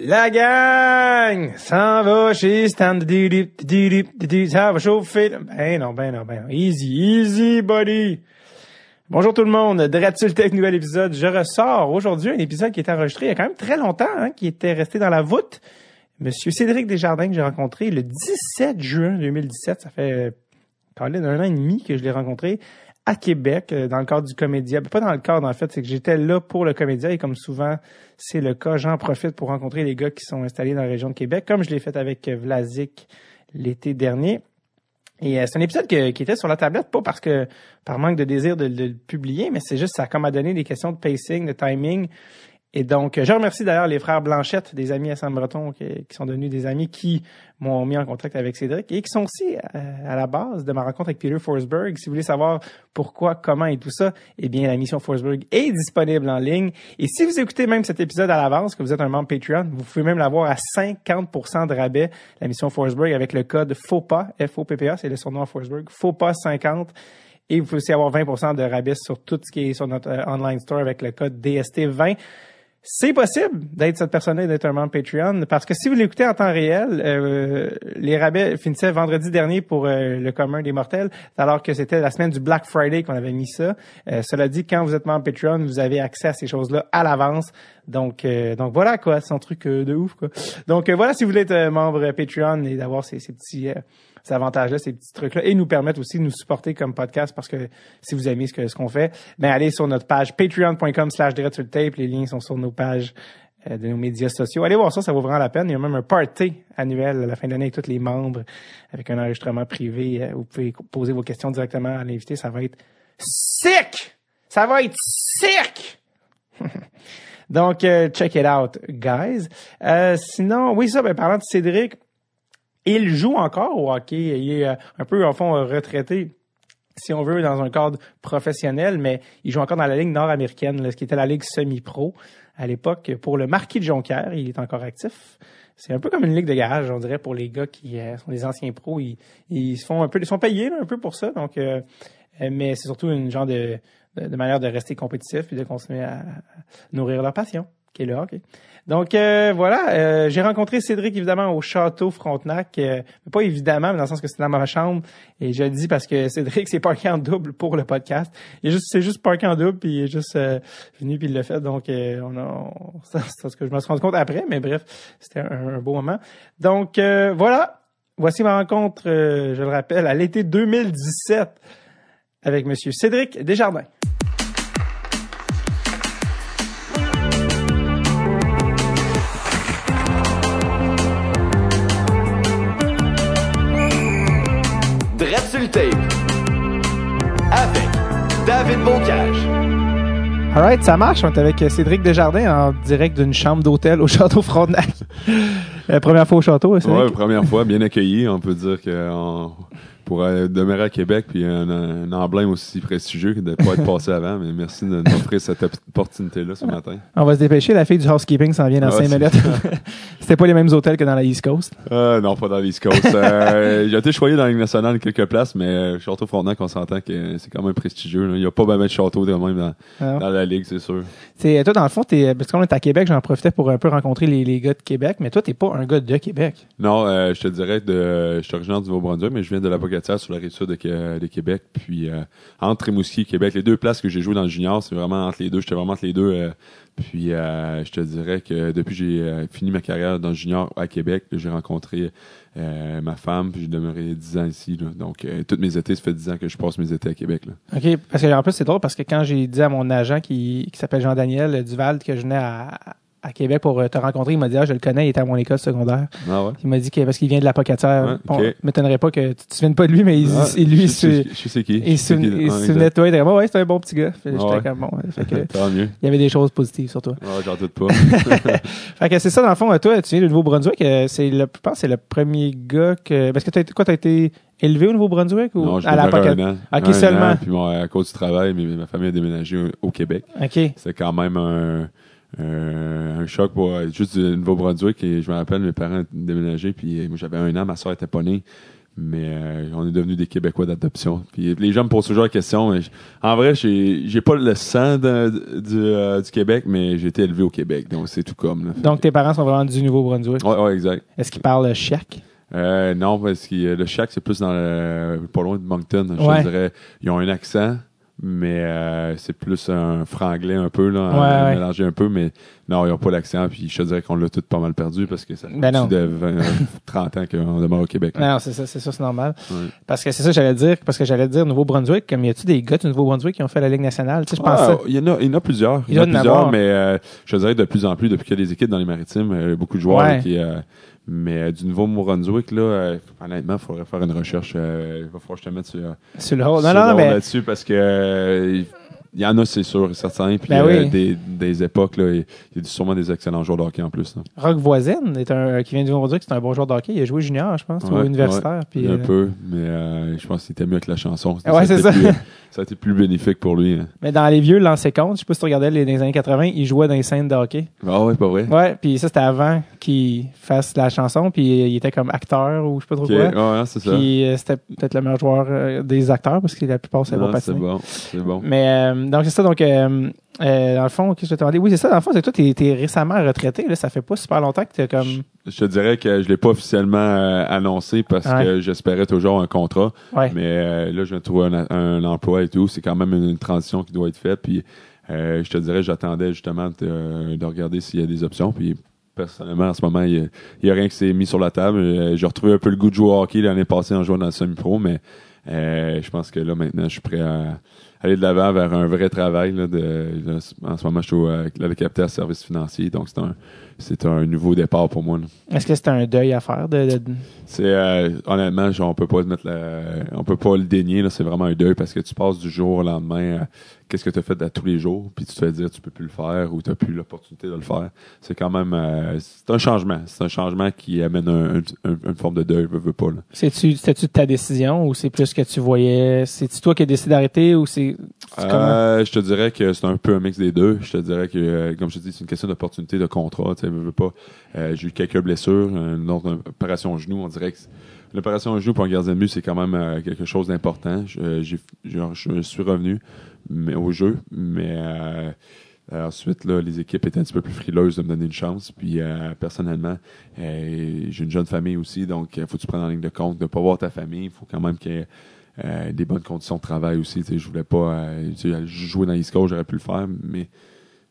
La gang s'en va chez Stan. Ça va chauffer. Ben non, ben non, ben non. Easy, easy, buddy. Bonjour tout le monde. Dreadsul Tech, nouvel épisode? Je ressors aujourd'hui un épisode qui est enregistré il y a quand même très longtemps, hein, qui était resté dans la voûte. Monsieur Cédric Desjardins que j'ai rencontré le 17 juin 2017. Ça fait, parler d'un an et demi que je l'ai rencontré à Québec euh, dans le cadre du Comédia. Pas dans le cadre, en fait, c'est que j'étais là pour le Comédia et comme souvent c'est le cas, j'en profite pour rencontrer les gars qui sont installés dans la région de Québec, comme je l'ai fait avec Vlasic l'été dernier. Et euh, c'est un épisode qui était sur la tablette, pas parce que par manque de désir de, de le publier, mais c'est juste ça a comme à donner des questions de pacing, de timing. Et donc, je remercie d'ailleurs les frères Blanchette, des amis à Saint-Breton, qui, sont devenus des amis qui m'ont mis en contact avec Cédric et qui sont aussi euh, à, la base de ma rencontre avec Peter Forsberg. Si vous voulez savoir pourquoi, comment et tout ça, eh bien, la mission Forsberg est disponible en ligne. Et si vous écoutez même cet épisode à l'avance, que vous êtes un membre Patreon, vous pouvez même l'avoir à 50% de rabais, la mission Forsberg, avec le code FOPA, F-O-P-P-A, c'est le surnom à Forsberg, FOPA 50. Et vous pouvez aussi avoir 20% de rabais sur tout ce qui est sur notre euh, online store avec le code DST20 c'est possible d'être cette personne-là et d'être un membre Patreon parce que si vous l'écoutez en temps réel, euh, les rabais finissaient vendredi dernier pour euh, le commun des mortels, alors que c'était la semaine du Black Friday qu'on avait mis ça. Euh, cela dit, quand vous êtes membre Patreon, vous avez accès à ces choses-là à l'avance. Donc, donc voilà quoi, c'est un truc de ouf. Donc voilà, si vous voulez être membre Patreon et d'avoir ces, ces petits ces avantages-là, ces petits trucs-là, et nous permettent aussi de nous supporter comme podcast parce que si vous aimez ce que ce qu'on fait, ben allez sur notre page patreon.com slash tape. Les liens sont sur nos pages euh, de nos médias sociaux. Allez voir ça, ça vaut vraiment la peine. Il y a même un party annuel à la fin de l'année avec tous les membres, avec un enregistrement privé. Euh, vous pouvez poser vos questions directement à l'invité. Ça va être sick! Ça va être sick! Donc, euh, check it out, guys. sinon, oui, ça, ben, parlant de Cédric, il joue encore au hockey. Il est euh, un peu, en fond, retraité si on veut, dans un cadre professionnel, mais il joue encore dans la ligue nord-américaine, ce qui était la ligue semi-pro à l'époque pour le Marquis de Jonquière. Il est encore actif. C'est un peu comme une ligue de garage, on dirait, pour les gars qui euh, sont des anciens pros. Ils, sont payés un peu pour ça. Euh, mais c'est surtout une genre manière de rester compétitif et de continuer à nourrir leur passion, Donc euh, voilà, euh, j'ai rencontré Cédric évidemment au château Frontenac, euh, pas évidemment, mais dans le sens que c'était dans ma chambre. Et je le dis parce que Cédric s'est parqué en double pour le podcast. Il juste, c'est juste parqué en double, puis il est juste venu puis il l'a fait. Donc on a, c'est ce que je me suis rendu compte après, mais bref, c'était un, beau moment. Donc voilà, voici ma rencontre, je le rappelle, à l'été 2017 avec Monsieur Cédric Desjardins. Alright, ça marche. On est avec Cédric Desjardins en direct d'une chambre d'hôtel au Château Frontenac. La première fois au château, c'est Ouais, première fois, bien accueilli. On peut dire que pour euh, demeurer à Québec, puis un, emblème aussi prestigieux que de ne pas être passé avant. Mais merci de m'offrir cette opportunité-là ce matin. On va se dépêcher. La fille du housekeeping s'en vient dans 5 minutes. C'était pas les mêmes hôtels que dans la East Coast? Euh, non, pas dans l'East Coast. Euh, j'ai été choyé dans la Ligue nationale quelques places, mais Château Frontenac, on s'entend que c'est quand même prestigieux. Il n'y a pas mal de châteaux de même dans, ah dans la Ligue, c'est sûr. T'sais, toi, dans le fond, t'es, parce qu'on est à Québec, j'en profitais pour un peu rencontrer les, les gars de Québec, mais toi, t'es pas un gars de Québec. Non, je te dirais de, je suis originaire du Nouveau-Brunswick, mais je viens de la Sur la rive sud de Québec. Puis euh, entre Rimouski et Québec, les deux places que j'ai joué dans le junior, c'est vraiment entre les deux. J'étais vraiment entre les deux. Euh, puis euh, je te dirais que depuis que j'ai fini ma carrière dans le junior à Québec, j'ai rencontré ma femme, puis j'ai demeuré dix ans ici. Donc, toutes mes étés, ça fait dix ans que je passe mes étés à Québec. OK. Parce que en plus, c'est drôle parce que quand j'ai dit à mon agent qui, qui s'appelle Jean-Daniel Duval que je venais à, à Québec pour euh, te rencontrer. Il m'a dit, ah, je le connais, il était à mon école secondaire. Ah ouais? Il m'a dit que parce qu'il vient de la Pocatière. Bon, m'étonnerait pas que tu te souviennes pas de lui, mais il, ah, lui, je, je, sais qui. Il se souvenait de toi. Il était ouais, c'est un bon petit gars. Ah j'étais comme, bon. Fait que, Tant mieux. Il y avait des choses positives sur toi. Ouais, j'en doute pas. fait que c'est ça, dans le fond, toi, tu viens du Nouveau-Brunswick. Euh, c'est le, je pense c'est le premier gars que, parce que t'as, quoi, t'as été élevé au Nouveau-Brunswick ou non, à la Pocatière? Ok, seulement. puis bon, à cause du travail, ma famille a déménagé au, Québec. Ok. C'est quand même un, euh, un choc pour euh, juste du Nouveau-Brunswick et je me rappelle mes parents déménagé puis euh, moi j'avais un an ma soeur était pas née Mais on est devenus des Québécois d'adoption. Puis les gens me posent toujours la question. mais je- en vrai, j'ai j'ai pas le sang de- du, du Québec, mais j'ai été élevé au Québec, donc c'est tout comme. Là. Donc, tes parents sont vraiment du Nouveau-Brunswick? Ouais, ouais, exact. Est-ce qu'ils parlent chiac? Euh, non, parce que le Shack, c'est plus dans le, pas loin de Moncton. Je Ouais. dirais, ils ont un accent, mais euh, c'est plus un franglais un peu, là, Ouais, euh, ouais. mélangé un peu, mais non, ils n'ont pas l'accent, puis je te dirais qu'on l'a tout pas mal perdu parce que ça fait Ben non. plus de 20, euh, 30 ans qu'on demeure au Québec. là. Non, c'est ça, c'est ça, c'est normal. Parce que c'est ça j'allais dire, parce que j'allais dire Nouveau-Brunswick, comme y a-tu des gars du Nouveau-Brunswick qui ont fait la Ligue nationale? Tu sais, je Ah, il y en a, il y en a plusieurs. Il y en a plusieurs, mais euh, je te dirais de plus en plus depuis qu'il y a des équipes dans les maritimes, euh, beaucoup de joueurs Ouais. là, qui. Mais euh, du nouveau Brunswick, là, euh, honnêtement, il faudrait faire une recherche. euh, il va falloir que je te mette sur, Sur le haut. Non, non, mais. là-dessus parce que euh, il y en a, c'est sûr, certains. Puis Ben euh, oui. des, des époques, là, il y a sûrement des excellents joueurs de hockey en plus. là. Rock Voisine, est un, qui vient du Nouveau-Brunswick, c'est un bon joueur de hockey. Il a joué junior, je pense, Ouais, universitaire. Puis, un euh, peu, mais euh, je pense qu'il était mieux avec la chanson. Ouais, c'est ça. plus- ça a été plus bénéfique pour lui. hein. Mais dans les vieux lancers compte, je sais pas si tu regardais les, années 80, il jouait dans les scènes de hockey. Ah ouais, pas vrai. Ouais, puis ça, c'était avant qu'il fasse la chanson, puis il était comme acteur ou je sais pas trop Ok, quoi. ouais, c'est ça. Puis euh, c'était peut-être le meilleur joueur euh, des acteurs parce que la plupart pas c'est patiner. bon, c'est bon. Mais euh, donc c'est ça, donc euh, euh, dans le fond, qu'est-ce que je te demandais? Oui, c'est ça, dans le fond, c'est que toi, t'es, t'es récemment retraité, là, ça fait pas super longtemps que t'es comme. Je te dirais que je l'ai pas officiellement euh, annoncé parce Ouais. que j'espérais toujours un contrat. Ouais. Mais euh, là, je viens de trouver un, un emploi et tout. C'est quand même une, transition qui doit être faite. Puis euh, je te dirais, j'attendais justement de, de regarder s'il y a des options. Puis personnellement, en ce moment, il n'y a, rien qui s'est mis sur la table. Euh, J'ai retrouvé un peu le goût de jouer au hockey l'année passée en jouant dans le semi-pro, mais euh, je pense que là, maintenant, je suis prêt à aller de l'avant vers un vrai travail. Là, de, là, en ce moment, je suis au, euh, le capitaine service financier. Donc, c'est un, c'est un nouveau départ pour moi. là. Est-ce que c'est un deuil à faire de. de- C'est euh, honnêtement, genre, on peut pas le mettre la- on peut pas le dénier là, c'est vraiment un deuil parce que tu passes du jour au lendemain à qu'est-ce que tu as fait à tous les jours, puis tu te fais dire tu peux plus le faire ou tu n'as plus l'opportunité de le faire. C'est quand même euh, c'est un changement, c'est un changement qui amène un, un- un- une forme de deuil, veux, veux pas. C'est-tu, de ta décision ou c'est plus que tu voyais? C'est-tu toi qui as décidé d'arrêter ou c'est. Euh, je te dirais que c'est un peu un mix des deux. Je te dirais que, euh, comme je te dis, c'est une question d'opportunité, de contrat. Tu sais, veux, veux pas. Euh, j'ai eu quelques blessures, une autre opération au genou. On dirait que l'opération au genou pour un gardien de but, c'est quand même euh, quelque chose d'important. Je, je suis revenu mais, au jeu, mais euh, euh, ensuite, les équipes étaient un petit peu plus frileuses de me donner une chance. Puis, euh, personnellement, euh, j'ai une jeune famille aussi, donc il faut que tu prennes en ligne de compte de ne pas voir ta famille? Il faut quand même qu'il y ait euh, des bonnes conditions de travail aussi. Je voulais pas euh, jouer dans Coast, j'aurais pu le faire, mais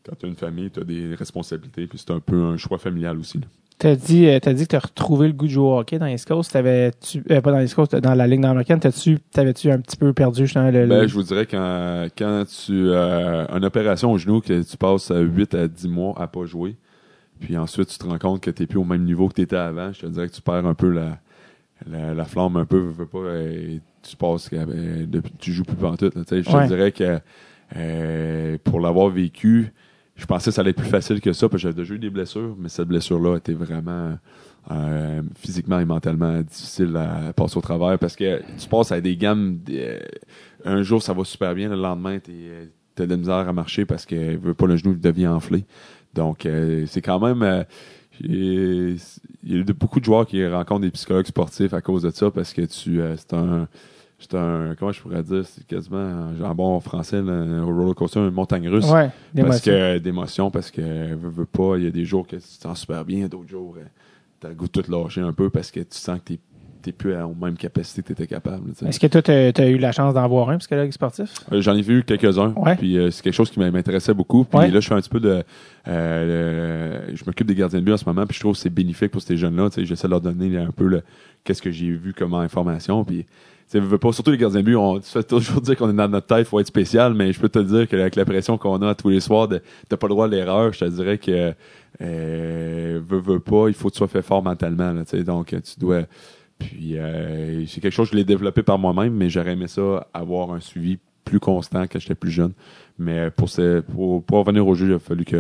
quand tu as une famille, tu as des responsabilités, puis c'est un peu un choix familial aussi. T'as dit, euh, t'as dit que t'as retrouvé le goût de jouer au hockey dans les Coast. T'avais-tu, euh, pas dans les Coast, dans la Ligue nord-américaine, t'as-tu, t'avais-tu un petit peu perdu justement le. Ben, le- je vous dirais quand, quand tu as une opération au genou, que tu passes euh, 8 à 10 mois à pas jouer, puis ensuite tu te rends compte que tu n'es plus au même niveau que tu étais avant, je te dirais que tu perds un peu la, la, la flamme un peu, veux, veux pas, et tu passes, euh, depuis, tu joues plus pantoute. Tu sais. je Ouais. te dirais que euh, pour l'avoir vécu, je pensais que ça allait être plus facile que ça, parce que j'avais déjà eu des blessures, mais cette blessure-là était vraiment euh, physiquement et mentalement difficile à passer au travers parce que tu passes à des gammes. de- un jour, ça va super bien, le lendemain, tu as de la misère à marcher parce que veut pas le genou devient enflé. Donc, euh, c'est quand même. euh, il y a beaucoup de joueurs qui rencontrent des psychologues sportifs à cause de ça parce que tu euh, c'est un c'est un comment je pourrais dire c'est quasiment un- en bon français un roller coaster une montagne russe Ouais, parce que d'émotion parce que veux, veux pas il y a des jours que tu te sens super bien d'autres jours euh, t'as le goût de tout lâcher un peu parce que tu sens que t'es t'es plus à la même capacité que t'étais capable tu sais. Est-ce que toi, t'as, t'as eu la chance d'en voir un psychologue sportif? Euh, J'en ai vu quelques-uns. Ouais. Puis euh, c'est quelque chose qui m'intéressait beaucoup. Puis Ouais. là, je fais un petit peu de. euh, je m'occupe des gardiens de but en ce moment. Puis je trouve que c'est bénéfique pour ces jeunes-là. Tu sais, J'essaie de leur donner un peu le, qu'est-ce que j'ai vu comme information. Puis. Tu veux pas, surtout les gardiens de but, on se fait toujours dire qu'on est dans notre tête, faut être spécial, mais je peux te dire qu'avec la pression qu'on a tous les soirs, t'as pas le droit à l'erreur, je te dirais que euh, veux, veux pas, il faut que tu sois fait fort mentalement. Là, donc tu dois. Puis euh, c'est quelque chose que je l'ai développé par moi-même, mais j'aurais aimé ça avoir un suivi plus constant quand j'étais plus jeune. Mais pour, ce, pour, pour revenir au jeu, il a fallu que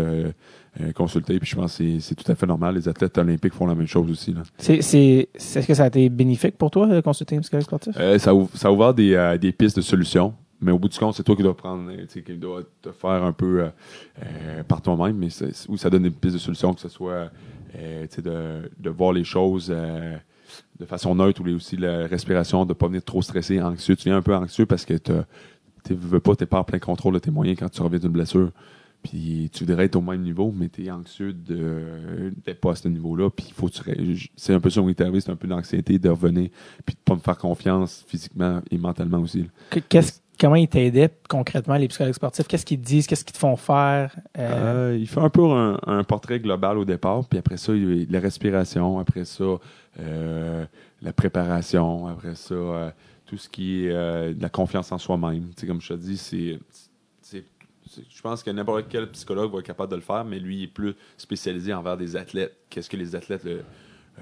euh, consulter. Puis je pense que c'est- tout à fait normal. Les athlètes olympiques font la même chose aussi. Est-ce que ça a été bénéfique pour toi, de consulter un psychologue sportif? Euh, ça, ça a ouvert des, euh, des pistes de solutions. Mais au bout du compte, c'est toi qui dois prendre, euh, tu sais, qui dois te faire un peu euh, euh, par toi-même. Mais oui, ça donne des pistes de solutions, que ce soit euh, de, de voir les choses euh, de façon neutre ou aussi la respiration, de pas venir trop stressé, anxieux. Tu viens un peu anxieux parce que tu veux pas, t'es pas en plein contrôle de tes moyens quand tu reviens d'une blessure. Puis tu voudrais être au même niveau, mais tu es anxieux de d'être pas à ce niveau-là. Puis il faut tu c'est un peu ça qui est arrivé, c'est un peu d'anxiété de revenir, puis de pas me faire confiance physiquement et mentalement aussi. Qu'est-ce comment ils t'aidaient concrètement, les psychologues sportifs? Qu'est-ce qu'ils te disent? Qu'est-ce qu'ils te font faire? Euh... Euh, il fait un peu un, portrait global au départ, puis après ça, il, la respiration, après ça, euh, la préparation, après ça, tout ce qui est de la confiance en soi-même. comme je te dis, c'est je pense que n'importe quel psychologue va être capable de le faire, mais lui, il est plus spécialisé envers des athlètes. Qu'est-ce que les athlètes,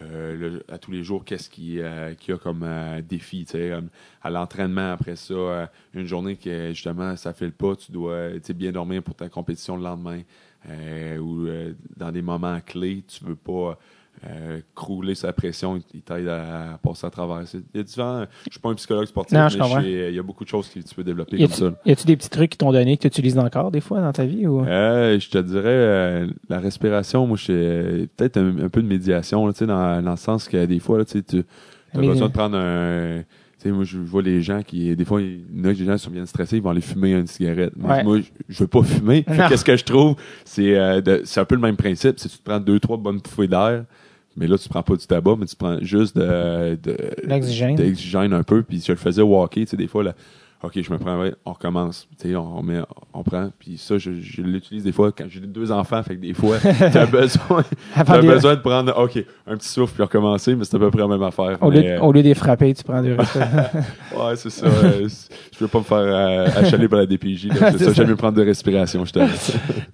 euh, à tous les jours, qu'est-ce qu'il euh, y a comme euh, défi, à l'entraînement, après ça, une journée que justement, ça fait le pas, tu dois bien dormir pour ta compétition le lendemain, ou dans des moments clés, tu veux pas euh, crouler sa pression, il t'aide à, passer à travers. Il y a différents, je suis pas un psychologue sportif, mais il y a beaucoup de choses que tu peux développer comme ça. Y a-tu des petits trucs qui t'ont donné que tu utilises encore des fois dans ta vie ou? Euh, Je te dirais euh, la respiration. Moi, je peut-être un, peu de médiation, tu sais, dans, dans, le sens que des fois, tu as besoin de prendre un moi, je vois les gens qui, des fois, il y a des gens qui sont bien stressés, ils vont aller fumer une cigarette. Moi, je veux pas fumer. Qu'est-ce que je trouve? C'est euh, c'est un peu le même principe. C'est tu te prends deux, trois bonnes bouffées d'air, mais là, tu prends pas du tabac, mais tu prends juste de, de l'oxygène un peu. Puis je le faisais walker, tu sais, des fois, là, OK, je me prends, on recommence. Tu sais, on, met, on prend. Puis ça, je, je l'utilise des fois quand j'ai deux enfants. Fait que des fois, t'as besoin, as besoin de prendre, OK, un petit souffle puis recommencer, mais c'est à peu près la même affaire. Au, lieu, de, au lieu des frapper, tu prends du Ouais, c'est ça. je veux pas me faire euh, achaler par la DPJ. C'est ça, j'aime mieux prendre de respiration, je te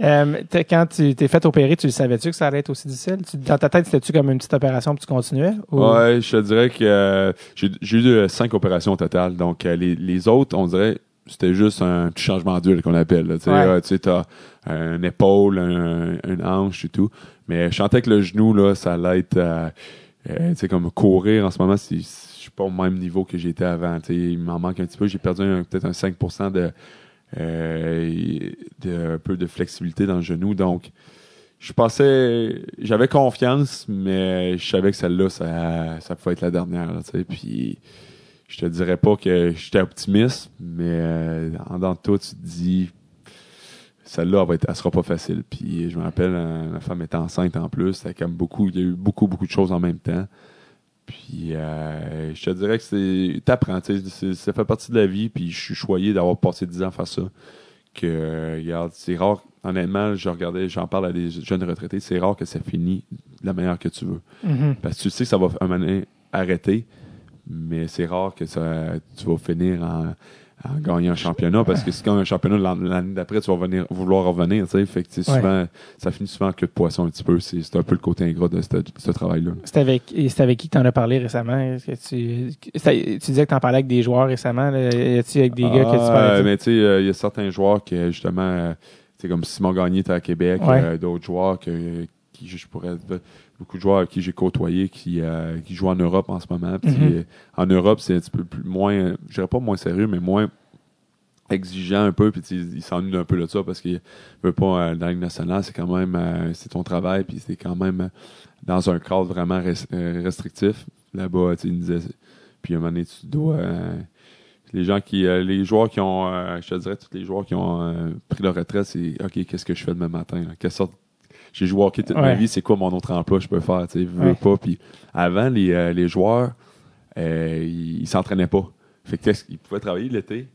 euh, Quand tu t'es fait opérer, tu savais-tu que ça allait être aussi difficile? dans ta tête, c'était-tu comme une petite opération puis tu continuais? Ouais, je te dirais que euh, j'ai eu euh, cinq opérations au total. Donc, les, les autres, on dirait c'était juste un petit changement d'huile qu'on appelle. Tu sais, as une épaule, un, une hanche et tout. Mais je sentais que le genou, là, ça allait être euh, euh, tu sais, comme courir en ce moment, je suis pas au même niveau que j'étais avant. Tu sais, il m'en manque un petit peu. J'ai perdu peut-être un 5% de, euh, de un peu de flexibilité dans le genou. Donc, je pensais, j'avais confiance, mais je savais que celle-là, ça, ça pouvait être la dernière. tu sais, puis je te dirais pas que j'étais optimiste, mais euh, en dans tout, tu te dis celle-là, elle, elle sera pas facile. Puis je me rappelle, ma euh, femme était enceinte en plus. C'était comme beaucoup, il y a eu beaucoup, beaucoup de choses en même temps. Puis euh, je te dirais que c'est. T'apprends, ça fait partie de la vie, puis je suis choyé d'avoir passé 10 ans à faire ça. Que regarde, c'est rare, honnêtement, je regardais, j'en parle à des jeunes retraités, c'est rare que ça finisse de la manière que tu veux. Mm-hmm. Parce que tu sais que ça va un moment arrêter mais c'est rare que ça, tu vas finir en, en gagnant un championnat parce que si tu gagnes un championnat l'année d'après, tu vas venir, vouloir revenir. Tu sais, fait que souvent, ça finit souvent en queue de poisson un petit peu. C'est un peu le côté ingrat de ce, travail-là. C'est avec, avec qui tu en as parlé récemment? Que tu, tu disais que tu en parlais avec des joueurs récemment. Avec des gars que tu ah, parlais? Mais tu sais, euh, il y a certains joueurs qui, justement, c'est comme Simon Gagné était à Québec, euh, d'autres joueurs que, qui, je pourrais beaucoup de joueurs avec qui j'ai côtoyé qui, euh, qui jouent en Europe en ce moment. Puis, mhm. euh, En Europe, c'est un petit peu plus moins, je dirais pas moins sérieux, mais moins exigeant un peu. Puis il s'ennuie un peu de ça parce qu'il veut pas euh, dans la Ligue nationale, c'est quand même c'est ton travail, puis c'est quand même dans un cadre vraiment restrictif. Là-bas, il disait. Puis à un moment donné, tu dois les gens qui les joueurs qui ont je te dirais tous les joueurs qui ont pris leur retraite c'est ok qu'est-ce que je fais demain matin quelle sorte j'ai joué au hockey toute ma vie, c'est quoi mon autre emploi je peux faire, tu sais, veux pas. Puis avant, les, euh, les joueurs, euh, ils s'entraînaient pas. Fait que ils pouvaient travailler l'été?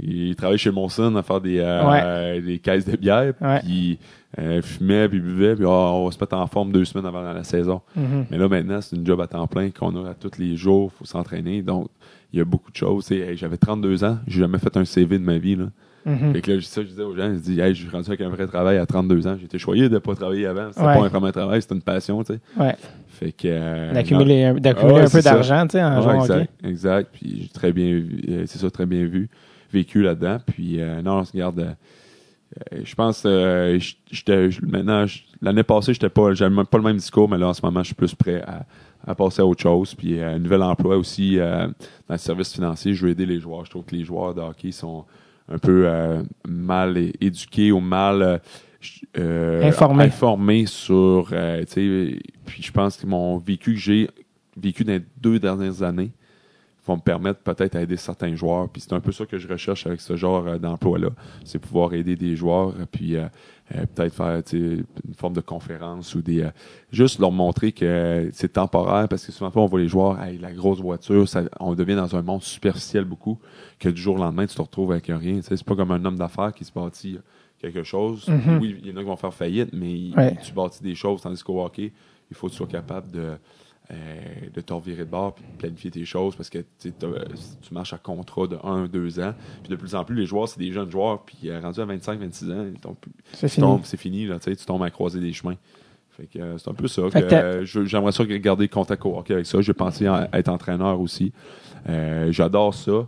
Ils travaillaient chez Monson à faire des, euh, des caisses de bière, puis euh, fumaient, puis buvaient, puis ah, on va se mettre en forme deux semaines avant la saison. Mm-hmm. Mais là, maintenant, c'est une job à temps plein qu'on a à tous les jours, faut s'entraîner. Donc, il y a beaucoup de choses. J'avais 32 ans, j'ai jamais fait un CV de ma vie. Là. Mm Fait que là, ça, je disais aux gens, je dis, hey, je suis rendu avec un vrai travail à 32 ans. J'étais choyé de ne pas travailler avant. C'était pas un vrai travail, c'était une passion, tu sais. Ouais. Fait que. Euh, d'accumuler un, peu d'argent, tu sais, en ouais, exact, exact. Puis j'ai très bien euh, c'est ça, très bien vu, vécu là-dedans. Puis euh, non, on se garde. Je pense, j'étais, maintenant, l'année passée, j'étais pas, j'avais pas le même discours, mais là, en ce moment, je suis plus prêt à, à passer à autre chose. Puis un nouvel emploi aussi dans le service financier. Je veux aider les joueurs. Je trouve que les joueurs de hockey sont un peu euh, mal éduqué ou mal euh, euh, informé. informé sur puis je pense que mon vécu que j'ai vécu dans les deux dernières années vont me permettre peut-être d'aider certains joueurs. Puis c'est un peu ça que je recherche avec ce genre euh, d'emploi-là. C'est pouvoir aider des joueurs, puis euh, euh, peut-être faire une forme de conférence ou des. juste leur montrer que c'est temporaire parce que souvent on voit les joueurs, hey, la grosse voiture, ça, on devient dans un monde superficiel beaucoup, que du jour au lendemain, tu te retrouves avec rien. C'est pas comme un homme d'affaires qui se bâtit quelque chose. Mhm. Oui, il y en a qui vont faire faillite, mais tu bâtis des choses, tandis qu'au hockey, il faut que tu sois capable de euh, de te revirer de bord puis de planifier tes choses parce que tu marches à contrat de 1, 2 ans. Puis de plus en plus, les joueurs, c'est des jeunes joueurs. Puis euh, rendu à 25, 26 ans, c'est fini. C'est fini là, tu tombes à croiser des chemins. Fait que euh, c'est un peu ça. j'aimerais ça garder contact au hockey avec ça. J'ai pensé à être entraîneur aussi. J'adore ça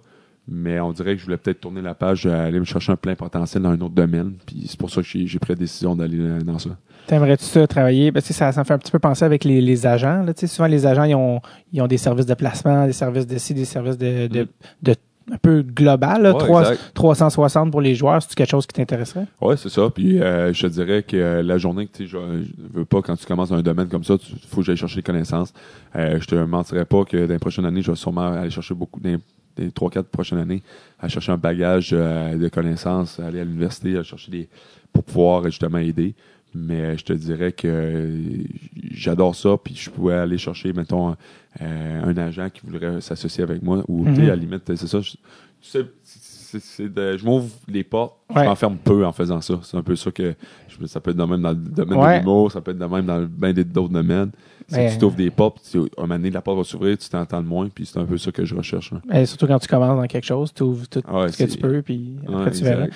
mais on dirait que je voulais peut-être tourner la page, aller me chercher un plein potentiel dans un autre domaine. Puis c'est pour ça que j'ai pris la décision d'aller dans ça. T'aimerais-tu ça travailler? Ben, ça, ça me fait un petit peu penser avec les, les agents. Là, souvent, les agents, ils ont, ils ont des services de placement, des services de ci, des services de, de, mm. de un peu global, là, 360 pour les joueurs, c'est quelque chose qui t'intéresserait? Oui, c'est ça. Puis euh, je te dirais que euh, la journée que tu je, je veux pas quand tu commences dans un domaine comme ça, il faut que j'aille chercher des connaissances. Euh, je te mentirais pas que dans les prochaines années, je vais sûrement aller chercher beaucoup des 3-4 prochaines années, à chercher un bagage euh, de connaissances, aller à l'université, à chercher des pour pouvoir justement aider. Mais je te dirais que j'adore ça, puis je pouvais aller chercher, mettons, euh, un agent qui voudrait s'associer avec moi, ou tu sais, mhm. à la limite, c'est ça. Je, je m'ouvre les portes, je m'enferme peu en faisant ça. C'est un peu ça que je, ça peut être de même dans le domaine de l'humour, ça peut être de même dans bien d'autres domaines. Si tu t'ouvres des portes, tu, un moment donné, la porte va s'ouvrir, tu t'entends moins, puis c'est un peu ça que je recherche. Et surtout quand tu commences dans quelque chose, tu ouvres tout ce que tu peux, puis après tu verras.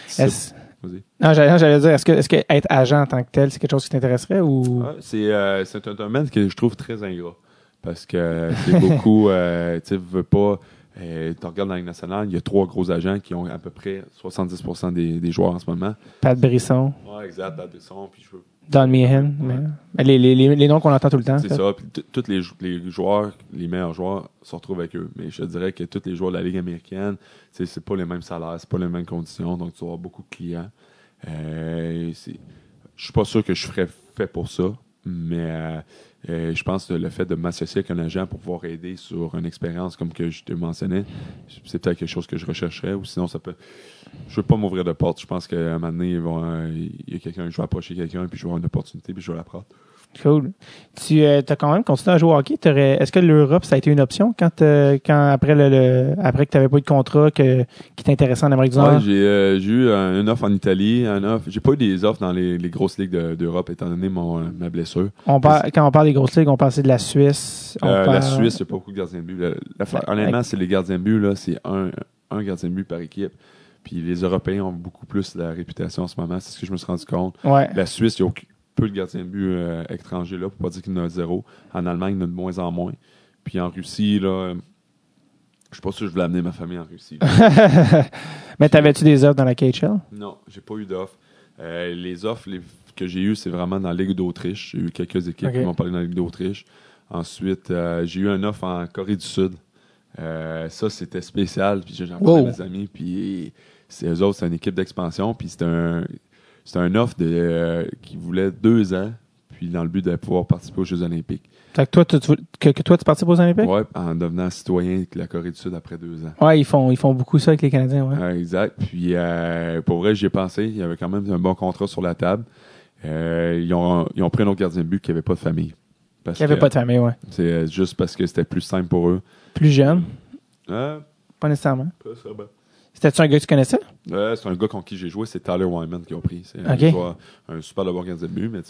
Non, j'allais dire, est-ce que, est-ce que être agent en tant que tel, c'est quelque chose qui t'intéresserait ou? c'est, euh, c'est un domaine que je trouve très ingrat. Parce que c'est beaucoup, euh, tu sais, veux pas, euh, tu regardes dans la Ligue nationale, il y a trois gros agents qui ont à peu près 70% des, des joueurs en ce moment. Pat Brisson. Oui, exact, Pat Brisson. Puis je Don Meehan. Les, les, les, noms qu'on entend tout le temps. C'est ça. Tous les, les joueurs, les meilleurs joueurs, se retrouvent avec eux. Mais je te dirais que tous les joueurs de la Ligue américaine, c'est pas les mêmes salaires, c'est pas les mêmes conditions. Donc, tu auras beaucoup de clients. Euh, je suis pas sûr que je serais fait pour ça. Mais euh, euh, je pense que le fait de m'associer avec un agent pour pouvoir aider sur une expérience comme que je te mentionnais, c'est peut-être quelque chose que je rechercherais. Ou sinon, ça peut. Je veux pas m'ouvrir de porte. Je pense qu'à un moment donné, il y a quelqu'un, je vais approcher quelqu'un, puis je vais avoir une opportunité, puis je vais la prendre. Cool. Tu euh, as quand même continué à jouer au hockey? Est-ce que l'Europe, ça a été une option quand, euh, quand après le, après que tu n'avais pas eu de contrat que, qui t'intéressait en Amérique du Nord? Ouais, j'ai euh, eu une offre en Italie, un offre. J'ai pas eu des offres dans les, les grosses ligues d'Europe étant donné mon, ma blessure. On parle, quand on parle des grosses ligues, on parle de la Suisse. La Suisse, il n'y a pas beaucoup de gardiens de but. honnêtement, c'est les gardiens de but, là, c'est un, un gardien de but par équipe. Puis les Européens ont beaucoup plus la réputation en ce moment. C'est ce que je me suis rendu compte. Ouais. La Suisse, il n'y a aucun peu de gardiens de but euh, étrangers là, pour pas dire qu'il y en a zéro. En Allemagne, il y en a de moins en moins. Puis en Russie, là, je suis pas sûr que je voulais amener ma famille en Russie. Mais t'avais-tu des offres dans la KHL? Non, j'ai pas eu d'offres. Euh, les offres que j'ai eues, c'est vraiment dans la Ligue d'Autriche. J'ai eu quelques équipes qui m'ont parlé dans la Ligue d'Autriche. Ensuite, euh, j'ai eu un offre en Corée du Sud. ça, c'était spécial. Puis j'ai rencontré mes amis. Puis c'est eux autres, c'est une équipe d'expansion. Puis c'était un c'était un offre de, euh, qui voulait deux ans, puis dans le but de pouvoir participer aux Jeux Olympiques. Fait que toi, tu, que, toi, tu participes aux Olympiques? Oui, en devenant citoyen de la Corée du Sud après deux ans. Oui, ils font, ils font beaucoup ça avec les Canadiens, ouais. exact. Puis, euh, pour vrai, j'y ai pensé. Il y avait quand même un bon contrat sur la table. Euh, ils, ont, ils ont pris un autre gardien de but qui n'avait pas de famille. Qui n'avait pas de famille, oui. C'est juste parce que c'était plus simple pour eux. Plus jeune? Euh, pas nécessairement. Pas ça, ben. C'était-tu un gars que tu connaissais? Ouais, c'est un gars contre qui j'ai joué, c'est Tyler Wyman qui a pris. C'est un, super bon gardien de but, mais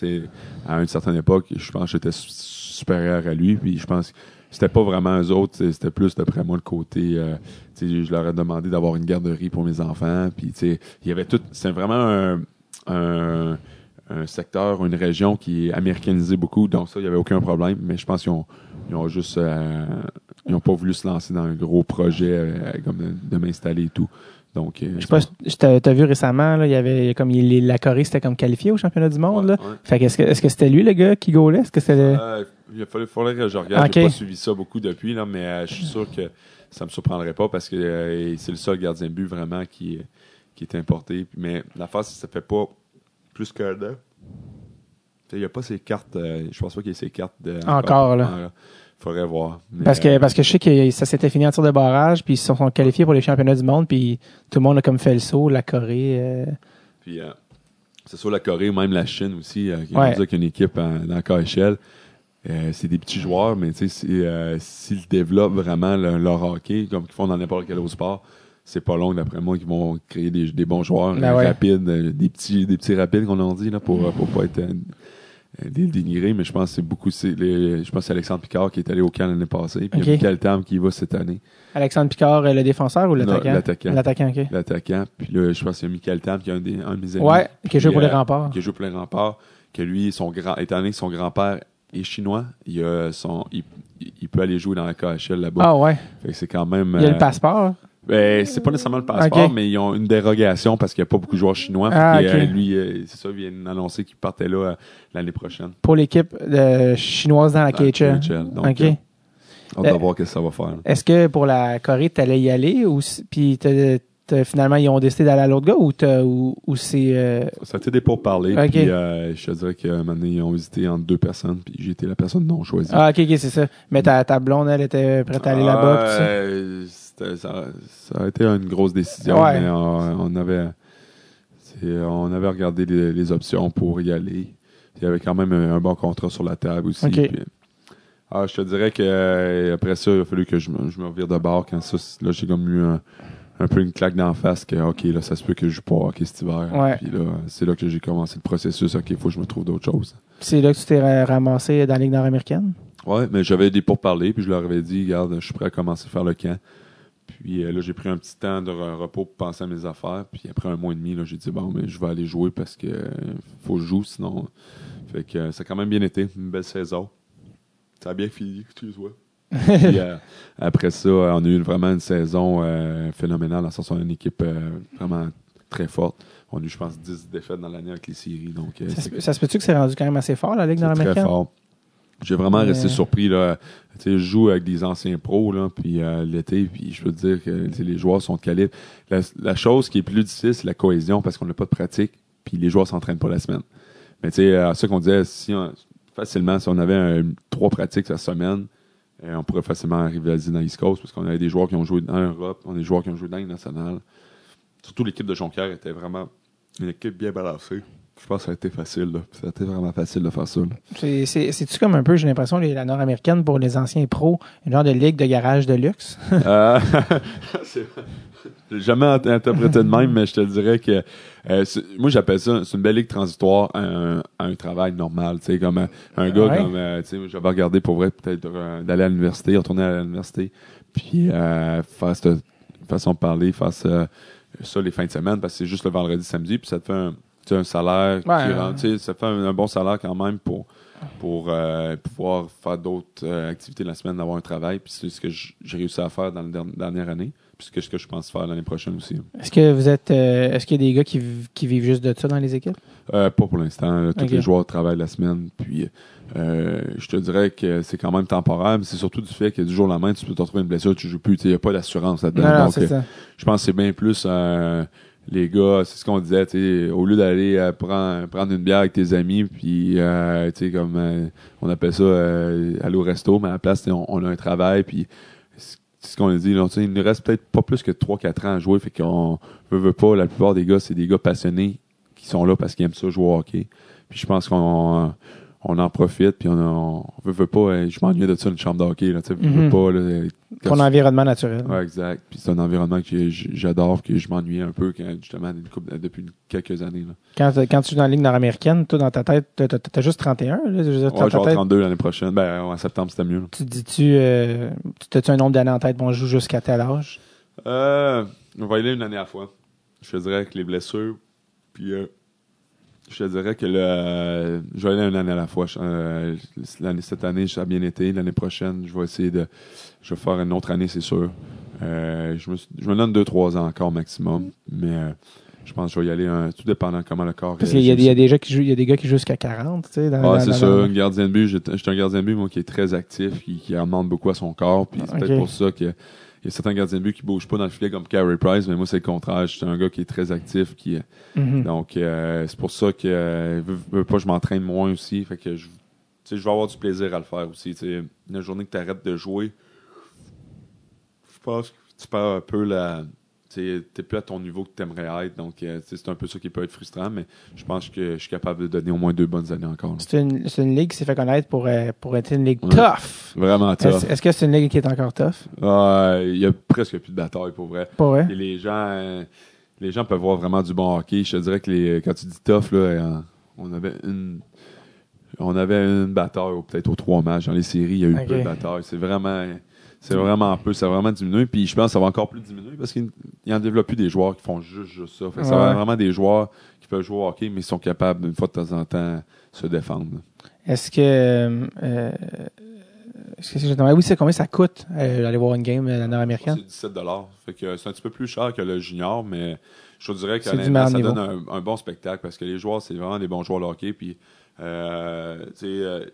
à une certaine époque, je pense que j'étais supérieur à lui, puis je pense que c'était pas vraiment eux autres, c'était plus d'après moi le côté. Euh, je leur ai demandé d'avoir une garderie pour mes enfants, puis il y avait tout. C'est vraiment un, secteur, une région qui est américanisée beaucoup, donc ça, il n'y avait aucun problème, mais je pense qu'ils ont, ils ont juste. Euh, ils n'ont pas voulu se lancer dans un gros projet euh, comme de, m'installer et tout. Donc, euh, je sais pas, t'as vu récemment, là, il y avait comme il, la Corée c'était comme qualifié au championnat du monde. là. Fait est-ce que est-ce que c'était lui le gars qui gaulait? Est-ce que c'était Il faudrait que je regarde. J'ai pas suivi ça beaucoup depuis, là, mais je suis sûr que ça me surprendrait pas parce que c'est le seul gardien de but vraiment qui, qui est importé. Mais la face, ça fait pas plus qu'un an. Il n'y a pas ces cartes. je pense pas qu'il y ait ces cartes. De, encore, là Faudrait voir. Mais, Parce que, euh, parce que je sais que ça s'était fini en tir de barrage, puis ils se sont qualifiés pour les championnats du monde, puis tout le monde a comme fait le saut, la Corée. euh, Puis, euh, c'est sûr, la Corée, même la Chine aussi, euh, qui Ouais. a une équipe en- dans la. Euh, c'est des petits joueurs, mais euh, s'ils développent vraiment le- leur hockey, comme ils font dans n'importe quel autre sport, c'est pas long, d'après moi, qu'ils vont créer des, des bons joueurs Ben ouais. rapides, euh, des petits, des petits rapides qu'on en dit, là, pour, pour pas être euh, euh, dé- dénigré, mais je pense que c'est beaucoup, les- je pense que c'est Alexandre Picard qui est allé au camp l'année passée, puis il y a Ok. Michael Tam qui y va cette année, Alexandre Picard, le défenseur ou l'attaquant? L'attaquant. L'attaquant, ok. l'attaquant, puis là, je pense qu'il y a Michael Tam qui est un, des, un de mes amis. Ouais, qui joue pour les remparts. qui joue pour les remparts, que lui, son grand, étant donné que son grand-père est chinois, il, a son, il, il peut aller jouer dans la KHL là-bas. Ah ouais. Fait que c'est quand même. Il a euh, le passeport. Ben, c'est pas nécessairement le passeport, mais ils ont une dérogation parce qu'il n'y a pas beaucoup de joueurs chinois. Ah, euh, lui, euh, c'est ça, il vient d'annoncer qu'il partait là euh, l'année prochaine. pour l'équipe chinoise dans la KHL. KHL. Donc, OK. euh, hâte Euh, de voir ce que ça va faire. Est-ce que pour la Corée, tu allais y aller ou puis finalement ils ont décidé d'aller à l'autre gars ou, ou, ou c'est euh, Ça a été des pourparlers, Ok. puis je te dirais qu'à un moment donné, ils ont visité entre deux personnes, puis j'ai été la personne non choisie. Ah ok ok c'est ça. Mais ta, ta blonde elle était prête à aller là-bas. tout ça. Euh, ça, ça a été une grosse décision, Ouais. mais on, on avait on avait regardé les, les options pour y aller. Il y avait quand même un, un bon contrat sur la table aussi. Puis- ah, je te dirais que euh, après ça, il a fallu que je me, je me revire de bord quand ça. Là, j'ai comme eu un, un peu une claque d'en face que OK, là, ça se peut que je joue pas hockey cet hiver. Ouais. Puis là, c'est là que j'ai commencé le processus. OK, il faut que je me trouve d'autres choses. C'est là que tu t'es ra- ramassé dans la Ligue nord-américaine? Ouais, mais j'avais des pourparlers, puis je leur avais dit, regarde, je suis prêt à commencer à faire le camp. Puis euh, là, j'ai pris un petit temps de re- repos pour penser à mes affaires. Puis après un mois et demi, j'ai dit, bon, mais je vais aller jouer parce que euh, faut que je joue, sinon. Fait que euh, ça a quand même bien été, une belle saison. Ça a bien fini, excuse-moi. Puis euh, après ça, euh, on a eu vraiment une saison euh, phénoménale, dans le sens on a une équipe euh, vraiment très forte. On a eu, je pense, 10 défaites dans l'année avec les séries. Donc, euh, Ça, se- peut-tu que c'est rendu quand même assez fort la Ligue c'est très nord-américaine? fort. J'ai vraiment Mais- resté surpris. Là. Je joue avec des anciens pros là, puis euh, l'été, puis je peux te dire que les joueurs sont de calibre. La, la chose qui est plus difficile, c'est la cohésion parce qu'on n'a pas de pratique, puis les joueurs s'entraînent pas la semaine. Mais tu sais, à ça qu'on disait, si on- facilement, si on avait un- trois pratiques la semaine, euh, on pourrait facilement rivaliser dans l'East Coast parce qu'on avait des joueurs qui ont joué dans l'Europe, on a des joueurs qui ont joué dans les nationales. Surtout l'équipe de Jonquière était vraiment une équipe bien balancée. Je pense que ça a été facile. Là. Ça a été vraiment facile de faire ça. c'est-tu comme un peu, j'ai l'impression, la nord-américaine pour les anciens pros, une genre de ligue de garage de luxe? Euh, jamais int- interprété de même, mais je te dirais que euh, moi j'appelle ça c'est une belle ligue transitoire à un, à un travail normal. Tu sais, comme un, un gars Ouais. comme euh, tu sais, j'avais regardé pour vrai peut-être euh, d'aller à l'université, retourner à l'université, puis euh, faire cette façon de parler, faire ça, les fins de semaine, parce que c'est juste le vendredi, samedi, puis ça te fait un, un salaire qui Ouais. rentre, tu sais, ça fait un, un bon salaire quand même pour pour euh, pouvoir faire d'autres euh, activités la semaine, d'avoir un travail. Puis c'est ce que j'ai réussi à faire dans la der- dernière année. Puis c'est ce que je pense faire l'année prochaine aussi. Est-ce que vous êtes euh, est-ce qu'il y a des gars qui, qui vivent juste de ça dans les équipes? Euh, pas pour l'instant. là. Tous les joueurs travaillent la semaine. Puis euh, je te dirais que c'est quand même temporaire, mais c'est surtout du fait que du jour au lendemain, tu peux te retrouver une blessure, tu joues plus. Il n'y a pas d'assurance là-dedans. non, Donc, c'est euh, ça. je pense que c'est bien plus euh, les gars, c'est ce qu'on disait, tu sais, au lieu d'aller euh, prendre, prendre une bière avec tes amis, puis euh, tu sais, comme euh, on appelle ça euh, aller au resto, mais à la place, on, on a un travail, puis c'est ce qu'on a dit, il nous reste peut-être pas plus que 3-4 ans à jouer, fait qu'on veut, veut pas, la plupart des gars, c'est des gars passionnés qui sont là parce qu'ils aiment ça jouer au hockey. Puis je pense qu'on on en profite, puis on, on veut, veut pas, euh, je m'ennuie de ça, une chambre de hockey, là, tu sais, Mhm. pas, là, quand Ton environnement naturel. Ouais, exact. Puis c'est un environnement que j'adore, que je m'ennuyais un peu quand, justement couple- depuis quelques années. Là. Quand, tu joues dans la Ligue nord-américaine, toi, dans ta tête, t'as- juste 31. Là, je veux dire, Ouais, dans je vais ta avoir tête, 32 l'année prochaine. Ben, en septembre, c'était mieux. là. tu dis-tu, euh, as-tu un nombre d'années en tête? Bon, je joue jusqu'à tel âge? Euh, on va y aller une année à la fois. Je te dirais que les blessures, puis euh, je te dirais que le, euh, je vais aller une année à la fois. Je- euh, l'année- cette année, ça a bien été. L'année prochaine, je vais essayer de, je vais faire une autre année, c'est sûr. Euh, je, me, je me donne 2-3 ans encore maximum, mais euh, je pense que je vais y aller un, tout dépendant comment le corps Parce qu'il y, a des- il y a des gens qui jouent, il y a des gars qui jouent jusqu'à 40, tu sais. Dans, Ah, c'est ça, dans- un gardien de but. J'étais un gardien de but, moi, qui est très actif, qui, qui demande beaucoup à son corps. Puis c'est Ok. peut-être pour ça que il y a certains gardiens de but qui bougent pas dans le filet comme Carey Price, mais moi, c'est le contraire. Je suis un gars qui est très actif. qui Mhm. Donc, euh, c'est pour ça que, euh, veux- veux pas, je m'entraîne moins aussi. Fait que je, sais, je vais avoir du plaisir à le faire aussi. Tu sais, la journée que tu arrêtes de jouer, je pense que tu perds un peu la. Tu n'es plus à ton niveau que tu aimerais être. Donc, euh, c'est un peu ça qui peut être frustrant, mais je pense que je suis capable de donner au moins deux bonnes années encore. C'est une, une ligue qui s'est fait connaître pour, euh, pour être une ligue Ouais. tough. Vraiment tough. Est-ce, que c'est une ligue qui est encore tough? Il y a presque plus de bataille pour vrai. Pas vrai? Et les gens, euh, les gens peuvent voir vraiment du bon hockey. Je te dirais que les, quand tu dis tough, là, euh, on avait une, on avait une bataille peut-être aux trois matchs dans les séries. Il y a eu peu de bataille. C'est vraiment, c'est vraiment peu. Ça a vraiment diminué. Puis je pense que ça va encore plus diminuer parce qu'il y en développe plus des joueurs qui font juste, juste ça. Fait que ça Ouais. va vraiment des joueurs qui peuvent jouer au hockey, mais ils sont capables une fois de temps en temps se défendre. Est-ce que. Euh, est-ce que c'est oui, c'est combien ça coûte euh, d'aller voir une game euh, nord-américaine? C'est 17 Fait que c'est un petit peu plus cher que le junior, mais je te dirais que C'est du honnêtement, ça donne un, un bon spectacle parce que les joueurs, c'est vraiment des bons joueurs de hockey. Puis, euh, tu sais, euh,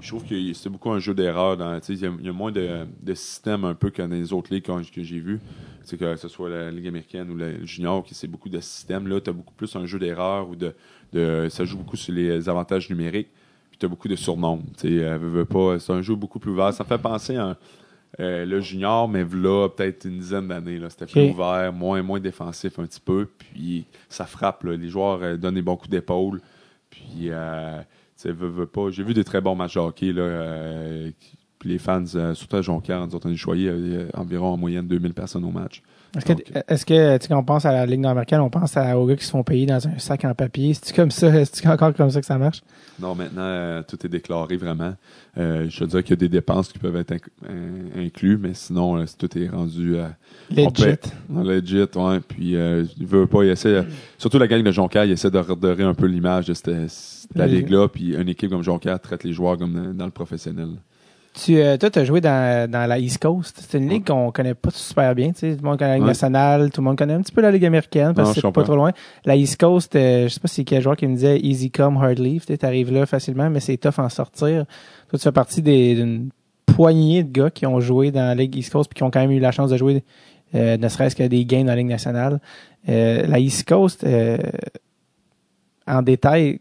je trouve que c'est beaucoup un jeu d'erreur. Il y, a- il y a moins de, de système un peu que dans les autres ligues que, j'ai vues. Que ce soit la Ligue américaine ou le junior, qui c'est beaucoup de systèmes. Là, tu as beaucoup plus un jeu d'erreur ou de, de. Ça joue beaucoup sur les avantages numériques. Puis tu as beaucoup de surnoms. Euh, c'est un jeu beaucoup plus ouvert. Ça me fait penser à un- euh, le junior, mais là, peut-être une dizaine d'années. C'était plus ouvert, moins, moins défensif un petit peu. Puis ça frappe. là. Les joueurs euh, donnent des bons coups d'épaule. Puis, euh, veux, veux pas. J'ai vu des très bons matchs de hockey. Là, euh, les fans, euh, surtout à Jonquière, nous autres, on choyés, euh, environ en moyenne 2000 personnes au match. Est-ce que, Donc, est-ce que, tu sais, quand on pense à la Ligue nord-américaine, on pense à, aux gars qui se font payer dans un sac en papier? C'est-tu comme ça? C'est-tu encore comme ça que ça marche? Non, maintenant, euh, tout est déclaré vraiment. Euh, je te dirais qu'il y a des dépenses qui peuvent être inc- in- inclus, mais sinon, euh, tout est rendu à Legit. paie. Non, legit, ouais. Puis, euh, il veut pas, il essaie, surtout la gang de Jonquière, il essaie de redorer un peu l'image de cette, de la ligue-là. Puis, une équipe comme Jonquière traite les joueurs comme dans, dans le professionnel. Tu, euh, toi, tu as joué dans, dans la East Coast. C'est une ligue qu'on connaît pas super bien. tu sais. Tout le monde connaît la Ligue nationale, tout le monde connaît un petit peu la Ligue américaine parce que c'est pas trop loin. La East Coast, euh, je sais pas si c'est quel joueur qui me disait easy come, hard leave. Tu arrives là facilement, mais c'est tough en sortir. Toi, tu fais partie d'une poignée de gars qui ont joué dans la Ligue East Coast puis qui ont quand même eu la chance de jouer euh, ne serait-ce que des games dans la Ligue nationale. Euh, la East Coast, euh, en détail,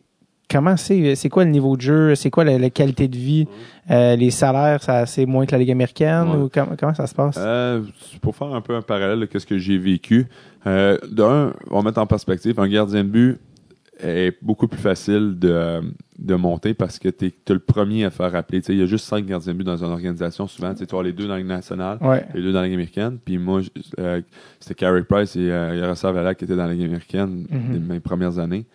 comment c'est c'est quoi le niveau de jeu? C'est quoi la, la qualité de vie? Euh, les salaires ça c'est moins que la ligue américaine Ouais. ou com- comment ça se passe? Euh, pour faire un peu un parallèle de ce que j'ai vécu, euh, d'un, on va mettre en perspective, un gardien de but est beaucoup plus facile de, de monter parce que tu es, le premier à faire appeler. Il y a juste cinq gardiens de but dans une organisation souvent. Tu vois les deux dans la Ligue nationale, ouais les deux dans la Ligue américaine. Puis moi, c'était Carey Price et Yaroslav Alak qui étaient dans la Ligue américaine de mes premières années.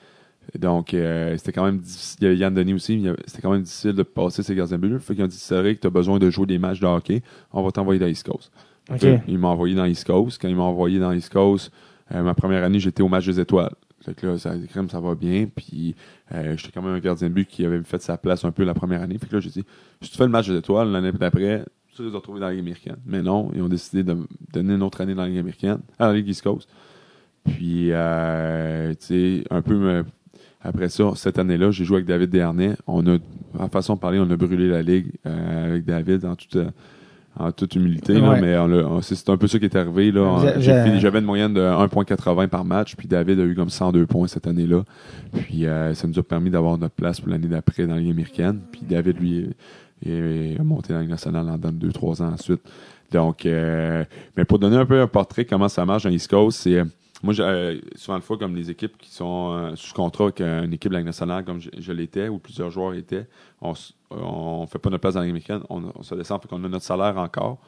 Donc, euh, c'était quand même difficile. Il y a Yann Denis aussi. C'était quand même difficile de passer ces gardiens de but. Fait qu'ils ont dit, c'est vrai que tu as besoin de jouer des matchs de hockey. On va t'envoyer dans East Coast. Ok. Fait que Il m'a envoyé dans East Coast. Quand il m'a envoyé dans East Coast, euh, ma première année, j'étais au match des étoiles. Fait que là, ça, crème, ça va bien. Puis, euh, j'étais quand même un gardien de but qui avait fait sa place un peu la première année. Fait que là, j'ai dit, si tu fais le match des étoiles, l'année d'après, tu vas te retrouver dans la Ligue américaine. Mais non, ils ont décidé de me donner une autre année dans la Ligue américaine, à la Ligue East Coast. Puis, euh, tu sais, un peu me- après ça, cette année-là, j'ai joué avec David Dernay. On a, en façon de parler, on a brûlé la Ligue euh, avec David en toute, euh, en toute humilité. là, mais on c'est un peu ça qui est arrivé. fini- J'avais une moyenne de 1,80 par match, puis David a eu comme 102 points cette année-là. Puis euh, ça nous a permis d'avoir notre place pour l'année d'après dans la Ligue américaine. Puis David, lui, est, est monté dans la Ligue nationale en dans 2-3 ans ensuite. Donc, euh, mais pour donner un peu un portrait comment ça marche dans l'East Coast, c'est... moi, euh, souvent le fois, comme les équipes qui sont euh, sous contrat avec euh, une équipe de la nationale, comme je, je l'étais, ou plusieurs joueurs étaient, on on fait pas notre place dans la américaine, on, on se descend, fait qu'on a notre salaire encore,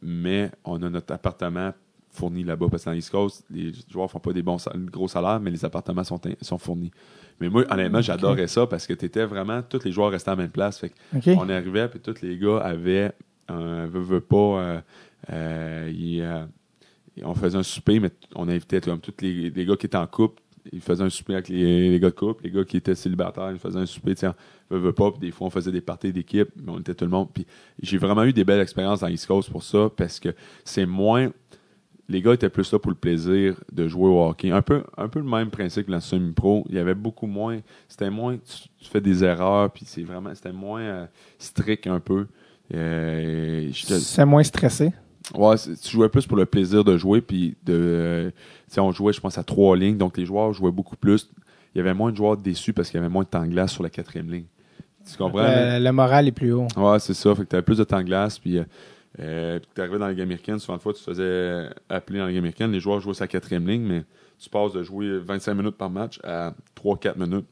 mais on a notre appartement fourni là-bas. Parce que dans l'East Coast, les joueurs font pas des bons sal- gros salaires, mais les appartements sont, sont fournis. Mais moi, honnêtement, j'adorais ça parce que tu étais vraiment, tous les joueurs restaient à la même place. Fait que ok on arrivait, puis tous les gars avaient un veut, veut pas. euh, ils, on faisait un souper, mais on invitait comme tous les, gars qui étaient en couple. Ils faisaient un souper avec les, gars de couple. Les gars qui étaient célibataires, ils faisaient un souper. Tiens, veut, veut pas. Des fois, on faisait des parties d'équipe, mais on était tout le monde. Puis j'ai vraiment eu des belles expériences dans East Coast pour ça, parce que c'est moins. Les gars étaient plus là pour le plaisir de jouer au hockey. Un peu, un peu le même principe que la semi-pro. Il y avait beaucoup moins. C'était moins. Tu, fais des erreurs, puis c'est vraiment. C'était moins euh, strict un peu. Euh, c'est moins stressé? Ouais, tu jouais plus pour le plaisir de jouer, puis de. euh, on jouait, je pense, à trois lignes, donc les joueurs jouaient beaucoup plus. Il y avait moins de joueurs déçus parce qu'il y avait moins de temps de glace sur la quatrième ligne. Tu comprends? Le, le, moral est plus haut. Ouais, c'est ça. Fait que tu avais plus de temps de glace. Puis, euh, euh tu arrivais dans la Ligue américaine. Souvent, de fois, tu te faisais appeler dans la Ligue américaine. Les joueurs jouaient sa quatrième ligne, mais tu passes de jouer 25 minutes par match à 3-4 minutes.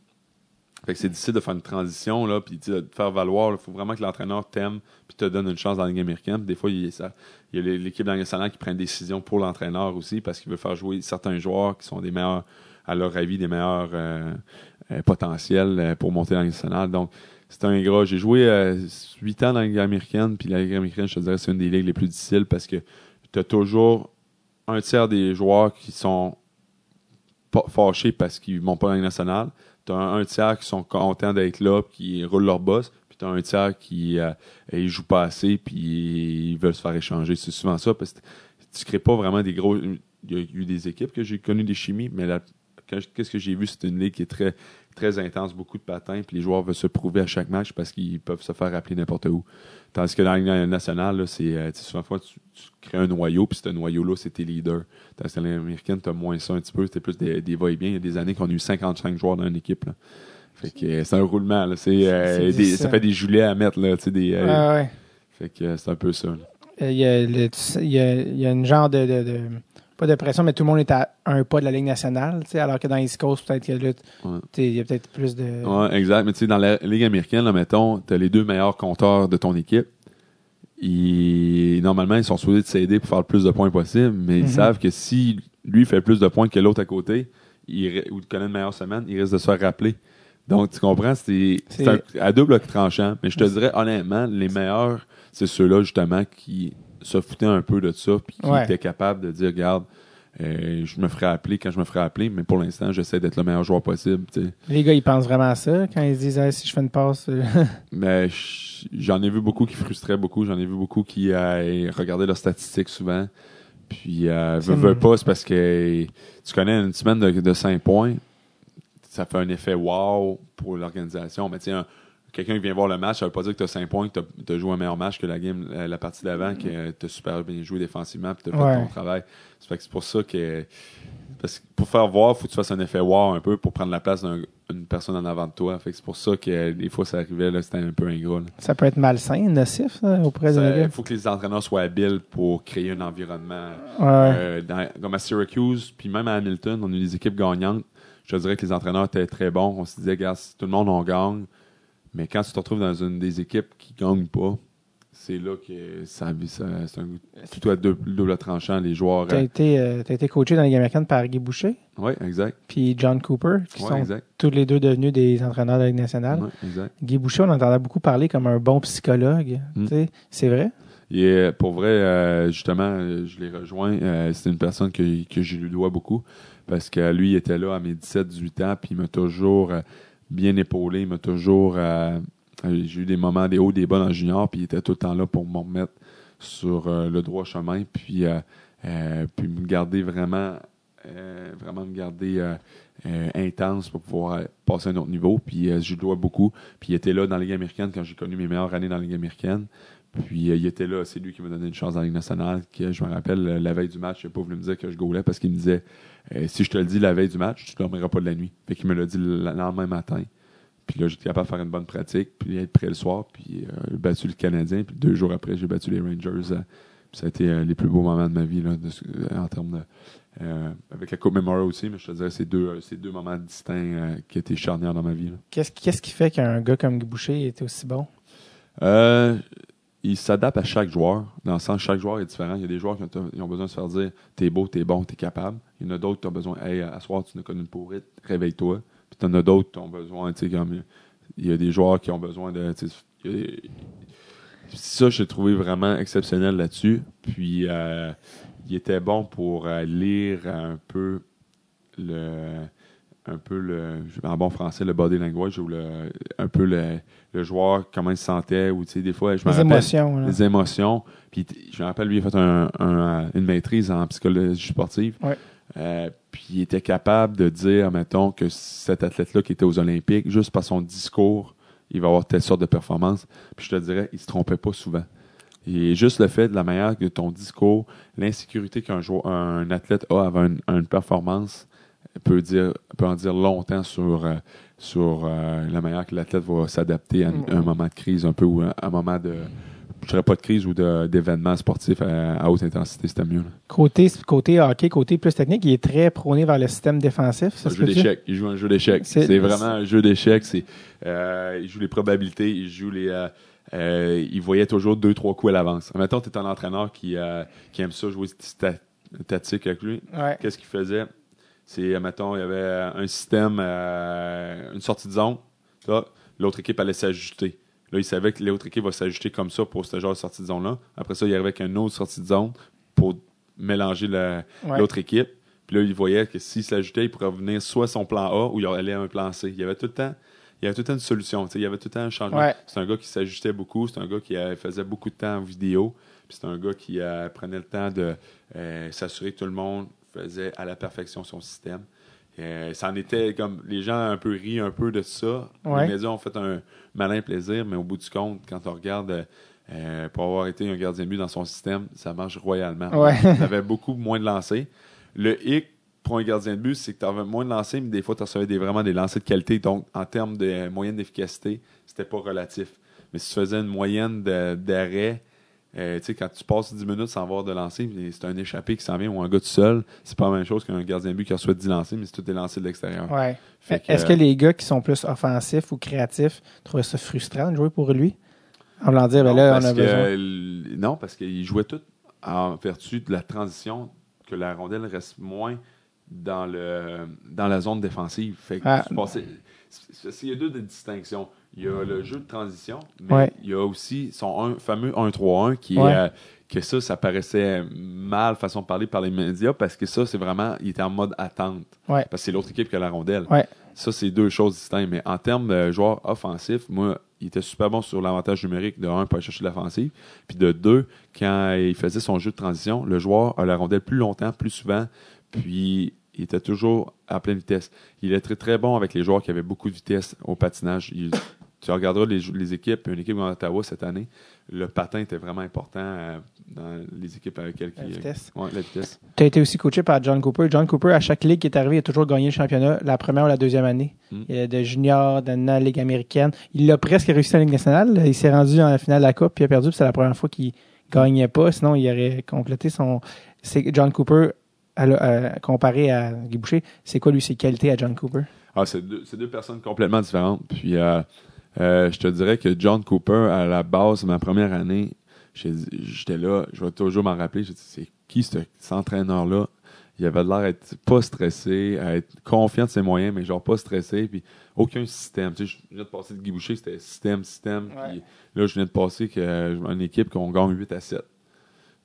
C'est difficile de faire une transition, là, puis de faire valoir. Il faut vraiment que l'entraîneur t'aime puis te donne une chance dans la Ligue américaine. des fois, il y a, l'équipe nationale qui prend une décision pour l'entraîneur aussi parce qu'il veut faire jouer certains joueurs qui sont des meilleurs, à leur avis, des meilleurs euh, euh, potentiels euh, pour monter dans la nationale. Donc, c'est un gros. J'ai joué huit ans dans la Ligue américaine, puis la Ligue américaine, je te dirais, c'est une des ligues les plus difficiles parce que tu as toujours un tiers des joueurs qui sont fâchés parce qu'ils ne montent pas dans la Ligue nationale tu as un, tiers qui sont contents d'être là, qui roulent leur boss, puis tu as un tiers qui euh, ne joue pas assez, puis ils veulent se faire échanger. C'est souvent ça, parce que tu crées pas vraiment des gros. Il y a eu des équipes que j'ai connues des chimies, mais qu'est-ce que j'ai vu, c'est une ligue qui est très, très intense, beaucoup de patins, puis les joueurs veulent se prouver à chaque match parce qu'ils peuvent se faire appeler n'importe où. Tandis que dans la Ligue nationale, c'est euh, souvent fois, tu, crées un noyau, puis ce noyau-là, c'est tes leaders. Tandis que dans l'américaine, tu as moins ça un petit peu, c'était plus des, des va-et-bien. Il y a des années qu'on a eu 55 joueurs dans une équipe. Là. Fait que euh, c'est un roulement. Là. Euh, ça fait des julets à mettre. Là, des, ah, ouais. Fait que c'est un peu ça. Il y, a, il, y a, il y a une genre de, de, de pas de pression, mais tout le monde est à un pas de la Ligue nationale, alors que dans East Coast, peut-être qu'il y a, peut-être plus de. Oui, exact. Mais tu sais, dans la Ligue américaine, là, mettons, tu as les deux meilleurs compteurs de ton équipe. normalement, ils sont supposés de s'aider pour faire le plus de points possible, mais ils mhm. savent que si lui fait plus de points que l'autre à côté, il, ou connaît une meilleure semaine, il risque de se faire rappeler. Donc, tu comprends, c'est à double tranchant. Mais je te dirais, honnêtement, les meilleurs, c'est ceux-là, justement, qui se foutait un peu de ça, puis qui était capable de dire, regarde, euh, je me ferai appeler quand je me ferai appeler, mais pour l'instant, j'essaie d'être le meilleur joueur possible. Les gars, ils pensent vraiment à ça quand ils se disent si je fais une passe. Euh. mais j'en ai vu beaucoup qui frustraient beaucoup. J'en ai vu beaucoup qui euh, regardaient leurs statistiques souvent. Puis, euh, veut, pas, c'est parce que tu connais une semaine de, de 5 points. Ça fait un effet wow pour l'organisation. Mais tiens, quelqu'un qui vient voir le match, ça veut pas dire que tu as 5 points, que tu as, joué un meilleur match que la game, la, partie d'avant, que tu as super bien joué défensivement, puis tu as fait ton travail. C'est pour ça que. Parce que pour faire voir, il faut que tu fasses un effet wow un peu pour prendre la place d'une personne en avant de toi. Fait c'est pour ça que des fois ça arrivait, là, c'était un peu ingrat. Ça peut être malsain, nocif, auprès de Il faut que les entraîneurs soient habiles pour créer un environnement. Euh, comme à Syracuse, puis même à Hamilton, on a eu des équipes gagnantes. Je dirais que les entraîneurs étaient très bons. On se disait, gars, si tout le monde en gagne, mais quand tu te retrouves dans une des équipes qui ne gagne pas, c'est là que ça, ça c'est un plutôt à double, tranchant, les joueurs. Tu as, euh, été, euh, été coaché dans les américaines par Guy Boucher. Oui, exact. Puis John Cooper, qui sont tous les deux devenus des entraîneurs de la Ligue nationale. Oui, exact. Guy Boucher, on entendait beaucoup parler comme un bon psychologue. Mm. C'est vrai? Et pour vrai, euh, justement, je l'ai rejoint. c'est une personne que, que je lui dois beaucoup parce que lui, il était là à mes 17-18 ans, puis il m'a toujours bien épaulé. Il m'a toujours. Euh, j'ai eu des moments, des hauts, des bas dans junior, puis il était tout le temps là pour me remettre sur euh, le droit chemin, puis, euh, puis me garder vraiment, vraiment me garder intense pour pouvoir passer à un autre niveau. Puis je lui dois beaucoup. Puis il était là dans la Ligue américaine quand j'ai connu mes meilleures années dans la Ligue américaine. Puis il était là, c'est lui qui m'a donné une chance dans la Ligue nationale. je me rappelle, la veille du match, il n'a pas voulu me dire que je gaulais parce qu'il me disait euh, si je te le dis la veille du match, tu ne dormiras pas de la nuit. Fait qu'il me l'a dit le lendemain matin. Puis là, j'étais capable de faire une bonne pratique, puis être prêt le soir, puis euh, battu le Canadien. Puis deux jours après, j'ai battu les Rangers. Euh, puis ça a été les plus beaux moments de ma vie, là, en termes de. avec la Coupe Memorial aussi, mais je te dirais c'est deux, c'est deux moments distincts qui étaient charnières dans ma vie. Qu'est-ce, qu'est-ce qui fait qu'un gars comme Guy Boucher était aussi bon? Il s'adapte à chaque joueur. Dans le sens, chaque joueur est différent. Il y a des joueurs qui ont, besoin de se faire dire T'es beau, t'es bon, t'es capable. Il y en a d'autres qui ont besoin Hey, à soir, tu n'as connu une pourrite, réveille-toi. Puis tu en as d'autres qui ont besoin, tu sais, comme. Il y a des joueurs qui ont besoin de. Ça, j'ai trouvé vraiment exceptionnel là-dessus. Puis, euh, il était bon pour euh, lire un peu le un peu le en bon français le body language ou le un peu le, le joueur comment il se sentait ou tu sais des fois je me les émotions les émotions. Puis je me rappelle lui il a fait un, une maîtrise en psychologie sportive. Euh, puis il était capable de dire mettons que cet athlète là qui était aux Olympiques juste par son discours il va avoir telle sorte de performance. Puis je te dirais il se trompait pas souvent. Et juste le fait de la manière que ton discours l'insécurité qu'un joueur un athlète a avant une performance peut, dire, peut en dire longtemps sur, euh, sur euh, la manière que l'athlète va s'adapter à un, Mm. un moment de crise un peu ou un, un moment de je dirais pas de crise ou de- d'événement sportif à, à haute intensité, c'était mieux. là. Côté, côté hockey, côté plus technique, il est très prôné vers le système défensif. Ça un jeu d'échecs. Il joue un jeu d'échecs. C'est- vraiment un jeu d'échecs. Euh, il joue les probabilités. Il joue les. euh, euh, il voyait toujours deux, trois coups à l'avance. Mettons, tu es un entraîneur qui, qui aime ça, jouer tactique avec lui. Ouais. Qu'est-ce qu'il faisait? C'est, mettons, il y avait un système, euh, une sortie de zone. Là, l'autre équipe allait s'ajuster. Là, il savait que l'autre équipe va s'ajuster comme ça pour ce genre de sortie de zone-là. Après ça, il arrivait avec une autre sortie de zone pour mélanger la- Ouais. l'autre équipe. Puis là, il voyait que s'il s'ajoutait, il pourrait venir soit son plan A ou il allait à un plan C. Il y avait tout le temps, il y avait tout le temps une solution. Il y avait tout le temps un changement. Ouais. C'est un gars qui s'ajustait beaucoup. C'est un gars qui euh, faisait beaucoup de temps en vidéo. Puis c'est un gars qui euh, prenait le temps de euh, s'assurer que tout le monde faisait à la perfection son système. Euh, ça en était comme les gens un peu rient un peu de ça. Ouais. Les médias ont fait un malin plaisir, mais au bout du compte, quand on regarde euh, pour avoir été un gardien de but dans son système, ça marche royalement. Ouais. Tu avais beaucoup moins de lancers. Le hic pour un gardien de but, c'est que tu avais moins de lancers, mais des fois, tu recevais des, vraiment des lancers de qualité. Donc, en termes de moyenne d'efficacité, c'était pas relatif. Mais si tu faisais une moyenne d'arrêt, euh, tu sais, quand tu passes 10 minutes sans avoir de lancer, c'est un échappé qui s'en vient ou un gars tout seul, c'est pas la même chose qu'un gardien de but qui reçoit 10 lancers, mais c'est tout est lancé de l'extérieur. Ouais. Fait que, Est-ce euh, que les gars qui sont plus offensifs ou créatifs trouvaient ça frustrant de jouer pour lui? En voulant dire, ben non, là, on parce a besoin. non, parce qu'il jouait tout en vertu de la transition, que la rondelle reste moins dans, le, dans la zone défensive. Fait que Ah. tu passais- il y a deux distinctions. Il y a le jeu de transition, mais Ouais. il y a aussi son un- fameux 1-3-1 qui Ouais. est, euh, que ça, ça paraissait mal, façon de parler par les médias, parce que ça, c'est vraiment, il était en mode attente. Ouais. Parce que c'est l'autre équipe qui a la rondelle. Ça, c'est deux choses distinctes. Mais en termes de joueur offensif, moi, il était super bon sur l'avantage numérique de un, pour aller chercher l'offensive. Puis de deux, quand il faisait son jeu de transition, le joueur a la rondelle plus longtemps, plus souvent. Puis il était toujours à pleine vitesse. Il était très, très bon avec les joueurs qui avaient beaucoup de vitesse au patinage. Il- tu regarderas les, les équipes, une équipe en Ottawa cette année, le patin était vraiment important euh, dans les équipes avec lesquelles La il- vitesse. Ouais, la vitesse. Tu as été aussi coaché par John Cooper. John Cooper, à chaque ligue qui est arrivé, il a toujours gagné le championnat, la première ou la deuxième année. Mm. Il est de junior, de la Ligue américaine. Il a presque réussi à la Ligue nationale. Il s'est rendu en la finale de la Coupe, puis il a perdu, puis c'est la première fois qu'il gagnait pas. Sinon, il aurait complété son. C'est John Cooper, à à- comparé à Guy Boucher, c'est quoi lui ses qualités à John Cooper? Ah, c'est deux, c'est deux personnes complètement différentes. Puis, euh, euh, je te dirais que John Cooper, à la base, ma première année, j'étais là, je vais toujours m'en rappeler. J'ai dit, c'est qui ce- cet entraîneur-là? Il avait l'air d'être pas stressé, à être confiant de ses moyens, mais genre pas stressé. Puis, aucun système. Tu sais, je viens de passer de Guy Boucher, c'était système, système. Ouais. Puis là, je viens de passer que, euh, une équipe qu'on gagne 8 à 7.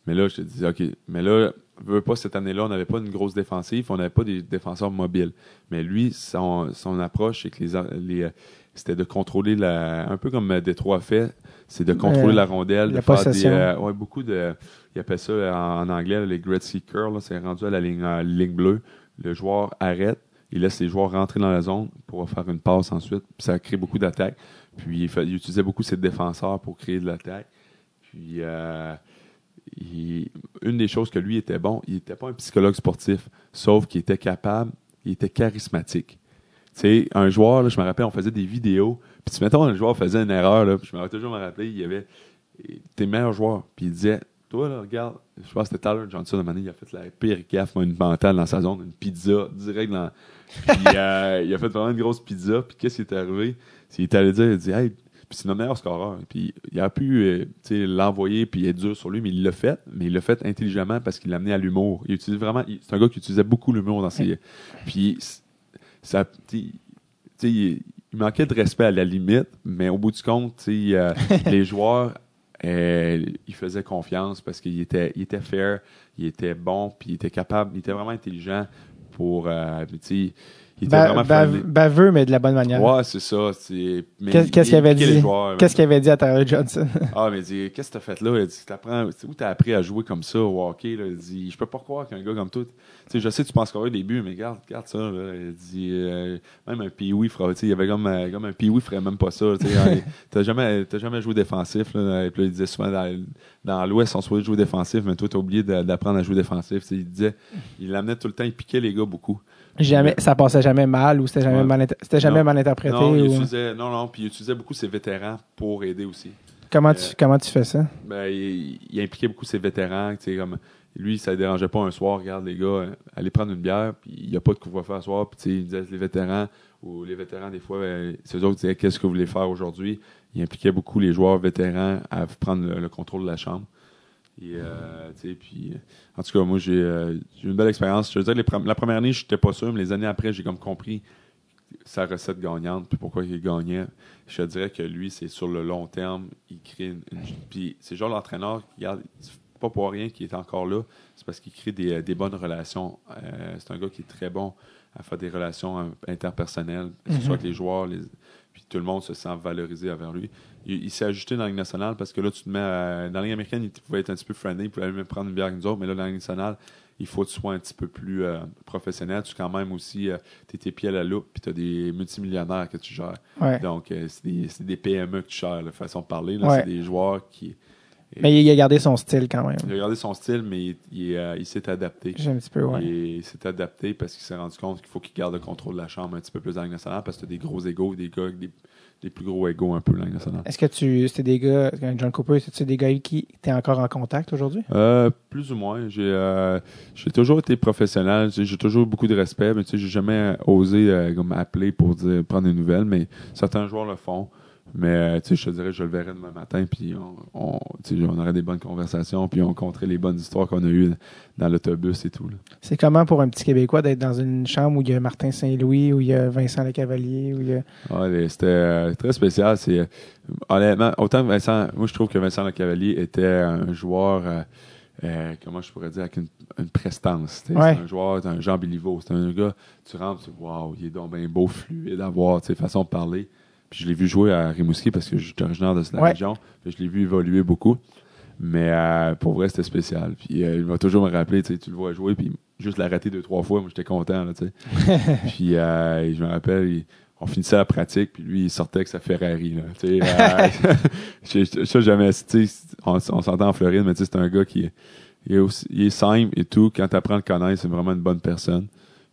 Mais là, je te dis, OK, mais là, veux pas, cette année-là, on n'avait pas une grosse défensive, on n'avait pas des défenseurs mobiles. Mais lui, son, son approche, c'est que les, les, c'était de contrôler la. Un peu comme Détroit fait, c'est de contrôler Euh, la rondelle, la de faire possession. des. euh, ouais, beaucoup de. Il appelle ça euh, en, en anglais les Gretzky Curl, c'est rendu à la ligne, à la ligne bleue. Le joueur arrête, il laisse les joueurs rentrer dans la zone pour faire une passe ensuite. Puis ça crée beaucoup d'attaques. Puis il, fait- il utilisait beaucoup ses défenseurs pour créer de l'attaque. Puis euh, il- une des choses que lui était bon, il n'était pas un psychologue sportif, sauf qu'il était capable, il était charismatique. Tu sais, un joueur, là, je me rappelle, on faisait des vidéos, puis tu mettons, le joueur faisait une erreur, là, puis je me rappelle toujours me rappeler, il y avait tes meilleurs joueurs, puis il disait, toi, là, regarde, je pense que c'était Tyler Johnson, de il a fait la pire gaffe monumentale dans sa zone, une pizza direct dans. Puis euh, il a fait vraiment une grosse pizza, puis qu'est-ce qui est arrivé? C'est- Il est allé dire, il a dit, hey, puis c'est notre meilleur scoreur. Puis il a pu euh, tu sais, l'envoyer puis être dur sur lui, mais il l'a fait, mais il l'a fait intelligemment parce qu'il l'a amené à l'humour. Il utilise vraiment, c'est un gars qui utilisait beaucoup l'humour dans ses. Puis ça, il, manquait de respect à la limite, mais au bout du compte, euh, les joueurs, euh, ils faisaient confiance parce qu'il était, il était fair, il était bon, puis il était capable, il était vraiment intelligent pour, euh, il était Ba- vraiment baveux, mais de la bonne manière. Ouais, c'est ça. Qu'est-ce il- qu'est-ce il qu'il avait dit? les joueurs, Qu'est-ce qu'il avait dit à Tyler Johnson? ah, mais il dit, qu'est-ce que t'as fait là? Il dit, t'apprends, où t'as appris à jouer comme ça au hockey? Là? Il dit, je peux pas croire qu'un gars comme toi, tu je sais que tu penses scorer des buts, mais regarde, regarde ça, là. Il dit, euh, même un Pee-Wee fera, il y avait comme, euh, comme un ferait même pas ça, hein, t'as jamais, jamais joué défensif, là. Et puis il disait souvent, dans, dans l'Ouest, on souhaitait jouer défensif, mais toi, t'as oublié d'apprendre à jouer défensif. Il disait, il l'amenait tout le temps, il piquait les gars beaucoup. Jamais, ça passait jamais mal ou c'était jamais, Ouais. mal, c'était jamais Non. mal interprété. Non, il ou- utilisait, non, non, puis il utilisait beaucoup ses vétérans pour aider aussi. Comment, Euh, tu, comment tu fais ça? Ben, il, il impliquait beaucoup ses vétérans. tu sais, Comme, lui, ça ne dérangeait pas un soir. Regarde, les gars, euh, allez prendre une bière. Puis il n'y a pas de couvre-feu à soir. Puis tu sais, il disait les vétérans, ou les vétérans, des fois, ben, c'est eux autres qui disaient qu'est-ce que vous voulez faire aujourd'hui? Il impliquait beaucoup les joueurs vétérans à prendre le, le contrôle de la chambre. Et, euh, puis, en tout cas, moi, j'ai euh, une belle expérience. Je veux dire, les la première année, je n'étais pas sûr, mais les années après, j'ai comme compris sa recette gagnante, puis pourquoi il gagnait. Je te dirais que lui, c'est sur le long terme, il crée une. une- puis c'est genre l'entraîneur, pas pour rien qu'il est encore là, c'est parce qu'il crée des, des bonnes relations. Euh, c'est un gars qui est très bon à faire des relations euh, interpersonnelles, que ce Mhm. soit avec les joueurs, les- tout le monde se sent valorisé envers lui. Il, il s'est ajusté dans la Ligue nationale parce que là, tu te mets à- dans la Ligue américaine, il pouvait être un petit peu friendly, il pouvait même prendre une bière avec nous autres, mais là, dans la Ligue nationale, il faut que tu sois un petit peu plus euh, professionnel. Tu quand même aussi, tu es tes pieds à la loupe, puis tu as des multimillionnaires que tu gères. Ouais. Donc, euh, c'est des, des PME que tu gères, la façon de parler. Ouais. C'est des joueurs qui. Mais il, a gardé son style quand même. Il a regardé son style, mais il, il, est, euh, il s'est adapté. J'ai un petit peu, ouais. Il, s'est adapté parce qu'il s'est rendu compte qu'il faut qu'il garde le contrôle de la chambre un petit peu plus dans la nationale parce que tu as des gros égaux, des gars avec des, des plus gros égaux un peu dans la nationale. Est-ce que tu. C'était des gars. John Cooper, c'est-tu des gars avec qui tu es encore en contact aujourd'hui? Euh, plus ou moins. J'ai euh, j'ai toujours été professionnel. J'ai toujours eu beaucoup de respect, mais tu sais, j'ai jamais osé euh, comme appeler pour dire, prendre des nouvelles, mais certains joueurs le font. Mais euh, tu sais, je te dirais, je le verrai demain matin, puis on, aurait des bonnes conversations, puis on compterait les bonnes histoires qu'on a eues dans l'autobus et tout. C'est comment pour un petit Québécois d'être dans une chambre où il y a Martin Saint-Louis, où il y a Vincent Lecavalier, où il y a. Ouais, c'était euh, très spécial. C'est euh, honnêtement, autant que Vincent, moi je trouve que Vincent Lecavalier était un joueur, euh, euh, comment je pourrais dire, avec une, une prestance. Ouais. C'est un joueur, c'est un Jean Béliveau. C'est un gars, tu rentres, tu dis, waouh, il est donc bien beau, fluide à voir, façon de parler. Puis je l'ai vu jouer à Rimouski parce que je suis originaire de la Ouais. région. Puis je l'ai vu évoluer beaucoup. Mais euh, pour vrai, c'était spécial. Puis euh, il va toujours me rappeler, tu sais, tu le vois jouer, puis juste l'arrêter deux, trois fois, moi j'étais content, là, puis euh, je me rappelle, il- on finissait la pratique, puis lui, il sortait avec sa Ferrari, là, tu sais. ça, jamais, tu sais, on, on s'entend en Floride, mais tu sais, c'est un gars qui est, il est, aussi- il est simple et tout. Quand tu apprends à le connaître, c'est vraiment une bonne personne.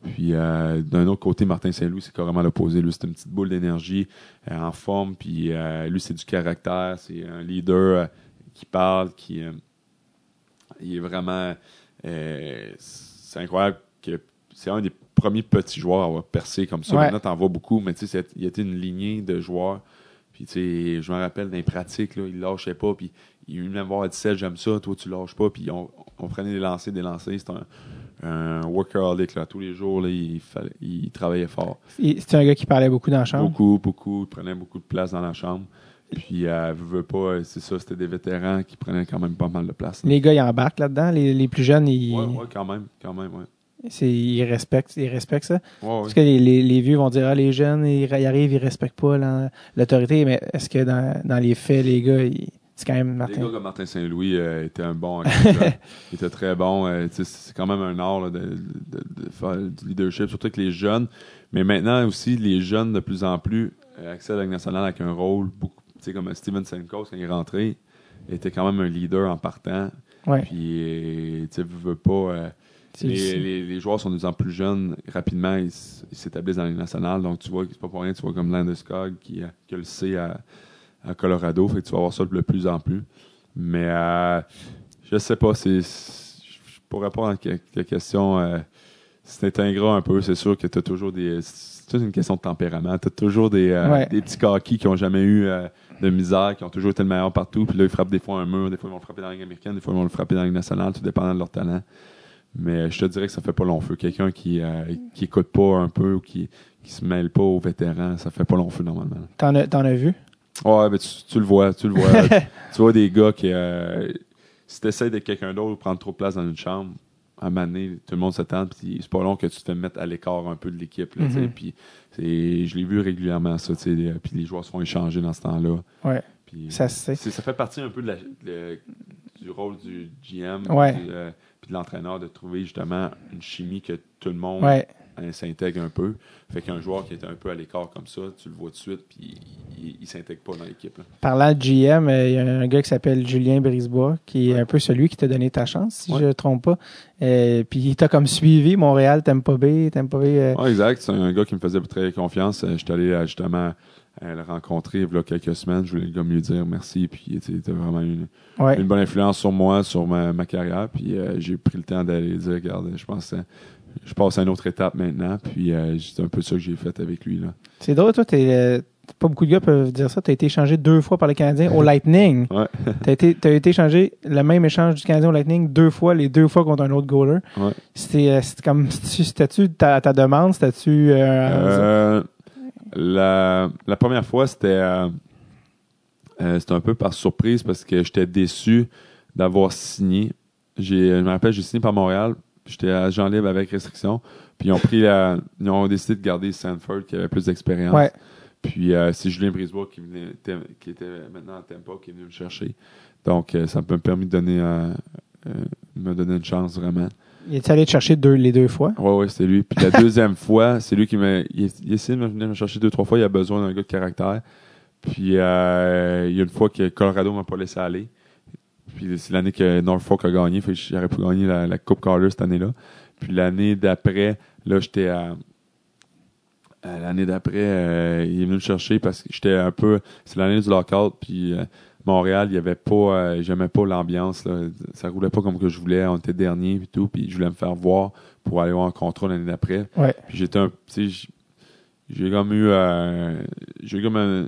Puis euh, d'un autre côté, Martin Saint-Louis, c'est carrément l'opposé. Lui, c'est une petite boule d'énergie euh, en forme. Puis euh, lui, c'est du caractère. C'est un leader qui parle, qui il est vraiment. c'est incroyable que c'est un des premiers petits joueurs à avoir percé comme ça. Ouais. Maintenant, t'en vois beaucoup, mais tu sais, il y a une lignée de joueurs. Puis tu sais, je me rappelle dans les pratiques, là, il lâchait pas. Puis il venait me voir, il disait J'aime ça, toi tu lâches pas. Puis on, on prenait des lancers, des lancers. C'était un, un workaholic. Là. Tous les jours, là, il, travaillait fort. C'était un gars qui parlait beaucoup dans la chambre? Beaucoup, beaucoup. Il prenait beaucoup de place dans la chambre. Puis, euh, veut, veut pas, euh, c'est ça, c'était des vétérans qui prenaient quand même pas mal de place. Les gars, ils embarquent là-dedans. Les, les plus jeunes, ils, Ouais, ouais, quand même, quand même, ouais. ils, respectent, ils respectent ça. Ouais. Parce que les, les, les vieux vont dire, ah, les jeunes, ils, ils arrivent, ils respectent pas l'autorité. Mais est-ce que dans, dans les faits, les gars, ils- c'est quand même Les Martin? gars comme Martin Saint-Louis euh, était un bon. Il était très bon. euh, c'est quand même un art là, de, de- de faire du leadership, surtout avec les jeunes. Mais maintenant aussi, les jeunes, de plus en plus, euh, accèdent à la nationale avec un rôle beaucoup. Tu sais, comme Steven Senkos, quand il est rentré, était quand même un leader en partant. Ouais. Puis, euh, tu sais, veut pas. euh, les, les- les joueurs sont de plus en plus jeunes. Rapidement, ils s'établissent dans la Ligue nationale. Donc, tu vois, c'est pas pour rien, tu vois comme Landeskog qui, qui a le C à, à Colorado. Fait que tu vas voir ça de plus en plus. Mais euh, je sais pas, c'est. Pour répondre à ta question, euh, c'est ingrat un peu. C'est sûr que tu as toujours des. C'est toute une question de tempérament. Tu as toujours des, euh, Ouais. des petits coquilles qui ont jamais eu euh, de misère, qui ont toujours été le meilleur partout. Puis là, ils frappent des fois un mur, des fois ils vont le frapper dans la Ligue américaine, des fois ils vont le frapper dans la Ligue nationale, tout dépendant de leur talent. Mais je te dirais que ça fait pas long feu. Quelqu'un qui, euh, qui écoute pas un peu ou qui, qui se mêle pas aux vétérans, ça fait pas long feu normalement. T'en as, t'en as vu? Ouais, tu, tu le vois, tu le vois. tu vois des gars qui, euh, si tu essaies d'être quelqu'un d'autre ou prendre trop de place dans une chambre, à un moment donné, tout le monde s'attend, puis c'est pas long que tu te mettes à l'écart un peu de l'équipe. Mhm. Puis je l'ai vu régulièrement, ça, puis les joueurs se font échanger dans ce temps-là. Ouais. Ça fait partie un peu de la- le- du rôle du GM, Ouais. euh, puis de l'entraîneur, de trouver justement une chimie que tout le monde Ouais. Euh, s'intègre un peu. Fait qu'un joueur qui était un peu à l'écart comme ça, tu le vois tout de suite, puis il, il s'intègre pas dans l'équipe. là. Parlant de GM, euh, il y a un gars qui s'appelle Julien Brisebois, qui est un peu celui qui t'a donné ta chance, si Ouais. je ne trompe pas. Euh, puis il t'a comme suivi, Montréal, Tampa Bay, Tampa Bay. euh, Ouais, exact. C'est un gars qui me faisait très confiance. Euh, J'étais allé justement le rencontrer il y a quelques semaines. Je voulais comme lui dire merci. Puis il était il était vraiment une, ouais. une bonne influence sur moi, sur ma, ma carrière. Puis euh, j'ai pris le temps d'aller dire, regarde, je pense que je passe à une autre étape maintenant. Puis euh, c'est un peu ça que j'ai fait avec lui. Là. C'est drôle, toi, t'es, euh, pas beaucoup de gars peuvent dire ça. Tu as été échangé deux fois par les Canadiens au Lightning. Ouais. Tu as été, t'as été échangé le même échange du Canadien au Lightning deux fois, les deux fois contre un autre goaler. Ouais. C'était, euh, comme, c'était-tu ta, ta demande? C'était-tu. euh, la, la première fois, c'était c'était un peu par surprise parce que j'étais déçu d'avoir signé. Je me rappelle, j'ai signé par Montréal. J'étais agent libre avec restriction. Puis ils ont pris la, ils ont décidé de garder Sanford qui avait plus d'expérience. ouais. Puis euh, c'est Julien Brisebois qui, venait, qui était maintenant à Tampa qui est venu me chercher. Donc euh, ça m'a permis de donner, euh, me donner une chance vraiment. Il est allé te chercher deux, les deux fois? Ouais, ouais, c'est lui. Puis la deuxième fois, c'est lui qui m'a. Il, il a essayé de me venir me chercher deux, trois fois. Il a besoin d'un gars de caractère. Puis euh, il y a une fois que Colorado m'a pas laissé aller. Puis c'est l'année que Norfolk a gagné. Fait que j'aurais pu gagner la, la Coupe Carter cette année-là. Puis l'année d'après, là, j'étais à. à L'année d'après, euh, il est venu me chercher parce que j'étais un peu. C'est l'année du lockout. Puis euh, Montréal, il y avait pas. euh, J'aimais pas l'ambiance. Ça roulait pas comme que je voulais. On était dernier et tout. Puis je voulais me faire voir pour aller voir un contrat l'année d'après. Ouais. Puis j'étais un. Tu sais, j- j'ai comme eu. euh, j'ai comme un,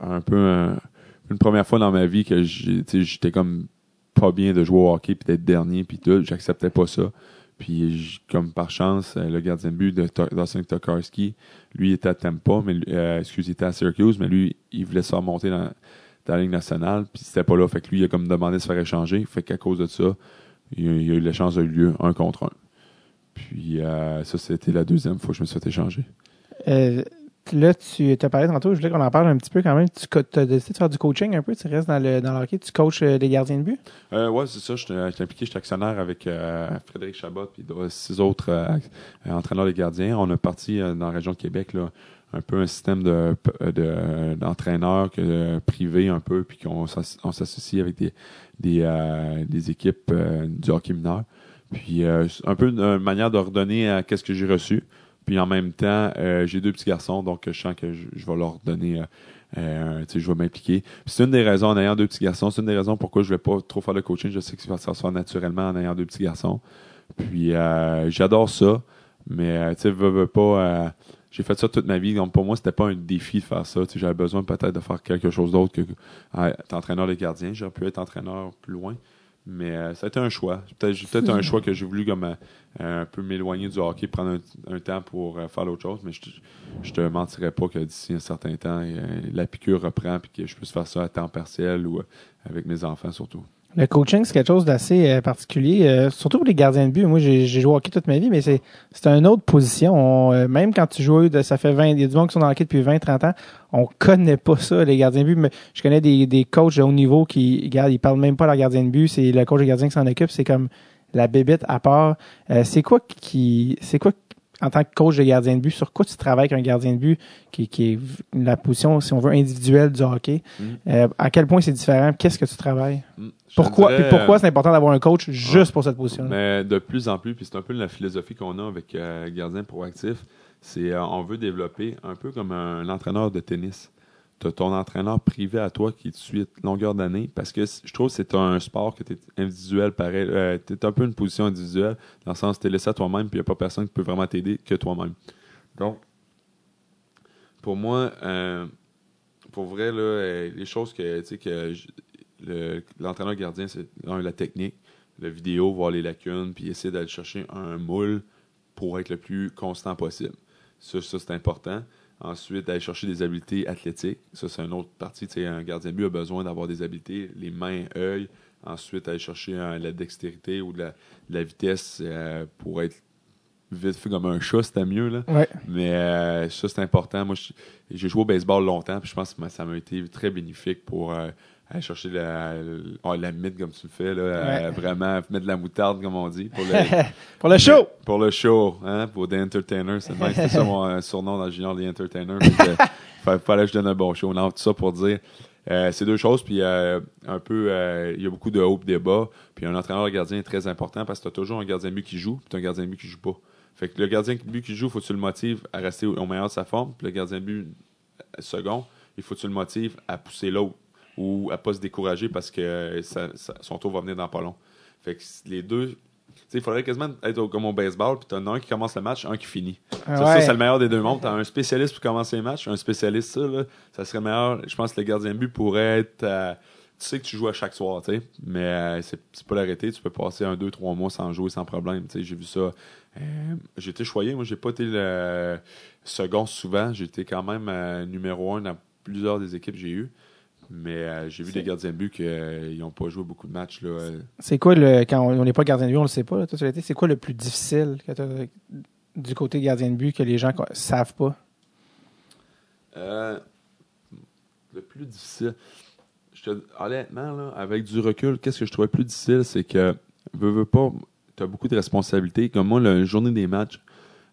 un peu. un- une première fois dans ma vie que j'étais comme pas bien de jouer au hockey puis d'être dernier puis tout. J'acceptais pas ça. Puis comme par chance, euh, le gardien de but de Dawson Tokarski, lui était à Tampa, mais euh, excuse, il était à Syracuse, mais lui, il voulait se faire monter dans, la Ligue nationale, puis c'était pas là. Fait que lui, il a comme demandé de se faire échanger. Fait qu'à cause de ça, il il a eu l'échange a eu lieu un contre un. Puis euh, ça, c'était la deuxième fois que je me suis fait échanger. Euh, là, tu t'as parlé tantôt, je voulais qu'on en parle un petit peu quand même. Tu as décidé de faire du coaching un peu, tu restes dans le, dans hockey, tu coaches euh, des gardiens de but? Euh, ouais, c'est ça. J'étais j'étais impliqué, j'étais actionnaire avec euh, Frédéric Chabot de- six autres euh, entraîneurs des gardiens. On a parti dans la région de Québec là, un peu un système de de- d'entraîneurs privés un peu, puis qu'on s'ass- on s'associe avec des des, des équipes du hockey mineur. Puis un peu une manière de redonner à qu'est-ce que j'ai reçu. Puis en même temps, euh, j'ai deux petits garçons, donc je sens que je, vais leur donner, euh, euh, je vais m'impliquer. C'est une des raisons, en ayant deux petits garçons, c'est une des raisons pourquoi je vais pas trop faire le coaching. Je sais que ça se faire naturellement en ayant deux petits garçons. Puis euh, j'adore ça, mais tu sais, veux, veux pas. j'ai fait ça toute ma vie, donc pour moi, c'était pas un défi de faire ça. J'avais besoin peut-être de faire quelque chose d'autre que euh, être entraîneur de gardien. J'aurais pu être entraîneur plus loin. Mais euh, ça a été un choix. Peut-être peut-être un choix que j'ai voulu comme euh, un peu m'éloigner du hockey, prendre un, un temps pour euh, faire l'autre chose. Mais je, te- je te mentirais pas que d'ici un certain temps, euh, la piqûre reprend puis que je puisse faire ça à temps partiel ou avec mes enfants surtout. Le coaching, c'est quelque chose d'assez euh, particulier, euh, surtout pour les gardiens de but. Moi, j'ai joué au hockey toute ma vie, mais c'est une autre position. On, euh, même quand tu joues, ça fait 20, il y a du monde qui sont dans le hockey depuis 20, 30 ans, on connaît pas ça, les gardiens de but. Mais je connais des, des coachs de haut niveau qui, regarde, ils parlent même pas à leur gardien de but, c'est le coach de gardien qui s'en occupe, c'est comme la bébête à part. Euh, c'est quoi qui, c'est quoi en tant que coach de gardien de but, sur quoi tu travailles avec un gardien de but qui, qui est la position, si on veut, individuelle du hockey? Mm. Euh, à quel point c'est différent? Qu'est-ce que tu travailles? Mm. Pourquoi, dirais, pourquoi c'est important d'avoir un coach juste pour cette position Mais de plus en plus, puis c'est un peu la philosophie qu'on a avec euh, Gardien Proactif, c'est euh, on veut développer un peu comme un, entraîneur de tennis. Tu as ton entraîneur privé à toi qui te suit longueur d'année parce que je trouve que c'est un sport que tu es individuel pareil. tu es un peu une position individuelle dans le sens tu es laissé à toi-même puis il n'y a pas personne qui peut vraiment t'aider que toi-même. Donc, pour moi, euh, pour vrai, là, euh, les choses que, que l'entraîneur gardien, c'est la technique, la vidéo, voir les lacunes, puis essayer d'aller chercher un moule pour être le plus constant possible. Ça, ça c'est important. Ensuite, d'aller chercher des habiletés athlétiques. Ça, c'est une autre partie. Tu sais, un gardien de but a besoin d'avoir des habiletés, les mains, œil. Ensuite, aller chercher euh, la dextérité ou de la, de la vitesse euh, pour être vite fait comme un chat, c'était mieux. Là. Ouais. Mais euh, ça, c'est important. Moi, j'ai joué au baseball longtemps, puis je pense que ça m'a été très bénéfique pour euh, aller chercher la, oh, la mythe comme tu le fais, là, vraiment mettre de la moutarde, comme on dit. Pour le, pour le show! pour le show, hein, pour The Entertainer. C'est ça mon euh, surnom dans le junior, The Entertainer. Il fallait que je donne un bon show. Non, tout ça pour dire. Euh, c'est deux choses, puis euh, un peu, il y a beaucoup de hauts bas. Puis un entraîneur de gardien est très important parce que tu as toujours un gardien de but qui joue, puis un gardien de but qui joue pas. Fait que le gardien de but qui joue, il faut que tu le motives à rester au, meilleur de sa forme. Puis le gardien de but second, il faut que tu le motives à pousser l'autre ou à pas se décourager parce que son tour va venir dans pas long. Fait que les deux, il faudrait quasiment être comme au baseball, puis t'as un qui commence le match, un qui finit. Ça, c'est le meilleur des deux mondes. T'as un spécialiste pour commencer le match, un spécialiste, ça, là, ça serait meilleur. Je pense que le gardien de but pourrait être. Euh, tu sais que tu joues à chaque soir, tu sais, mais euh, c'est pas l'arrêter. Tu peux passer un, deux, trois mois sans jouer sans problème. J'ai vu ça. Euh, j'ai été choyé. Moi, j'ai pas été le second souvent. J'ai été quand même numéro un dans plusieurs des équipes que j'ai eues. Mais euh, j'ai vu des gardiens de but qui n'ont pas joué beaucoup de matchs. Là. C'est quoi le. Quand on n'est pas gardien de but, on le sait pas. c'est quoi le plus difficile du côté gardien de but que les gens ne savent pas? Euh, le plus difficile. Je honnêtement, là, avec du recul, qu'est-ce que je trouvais plus difficile, c'est que veux, veux pas, tu as beaucoup de responsabilités. Comme moi, la journée des matchs,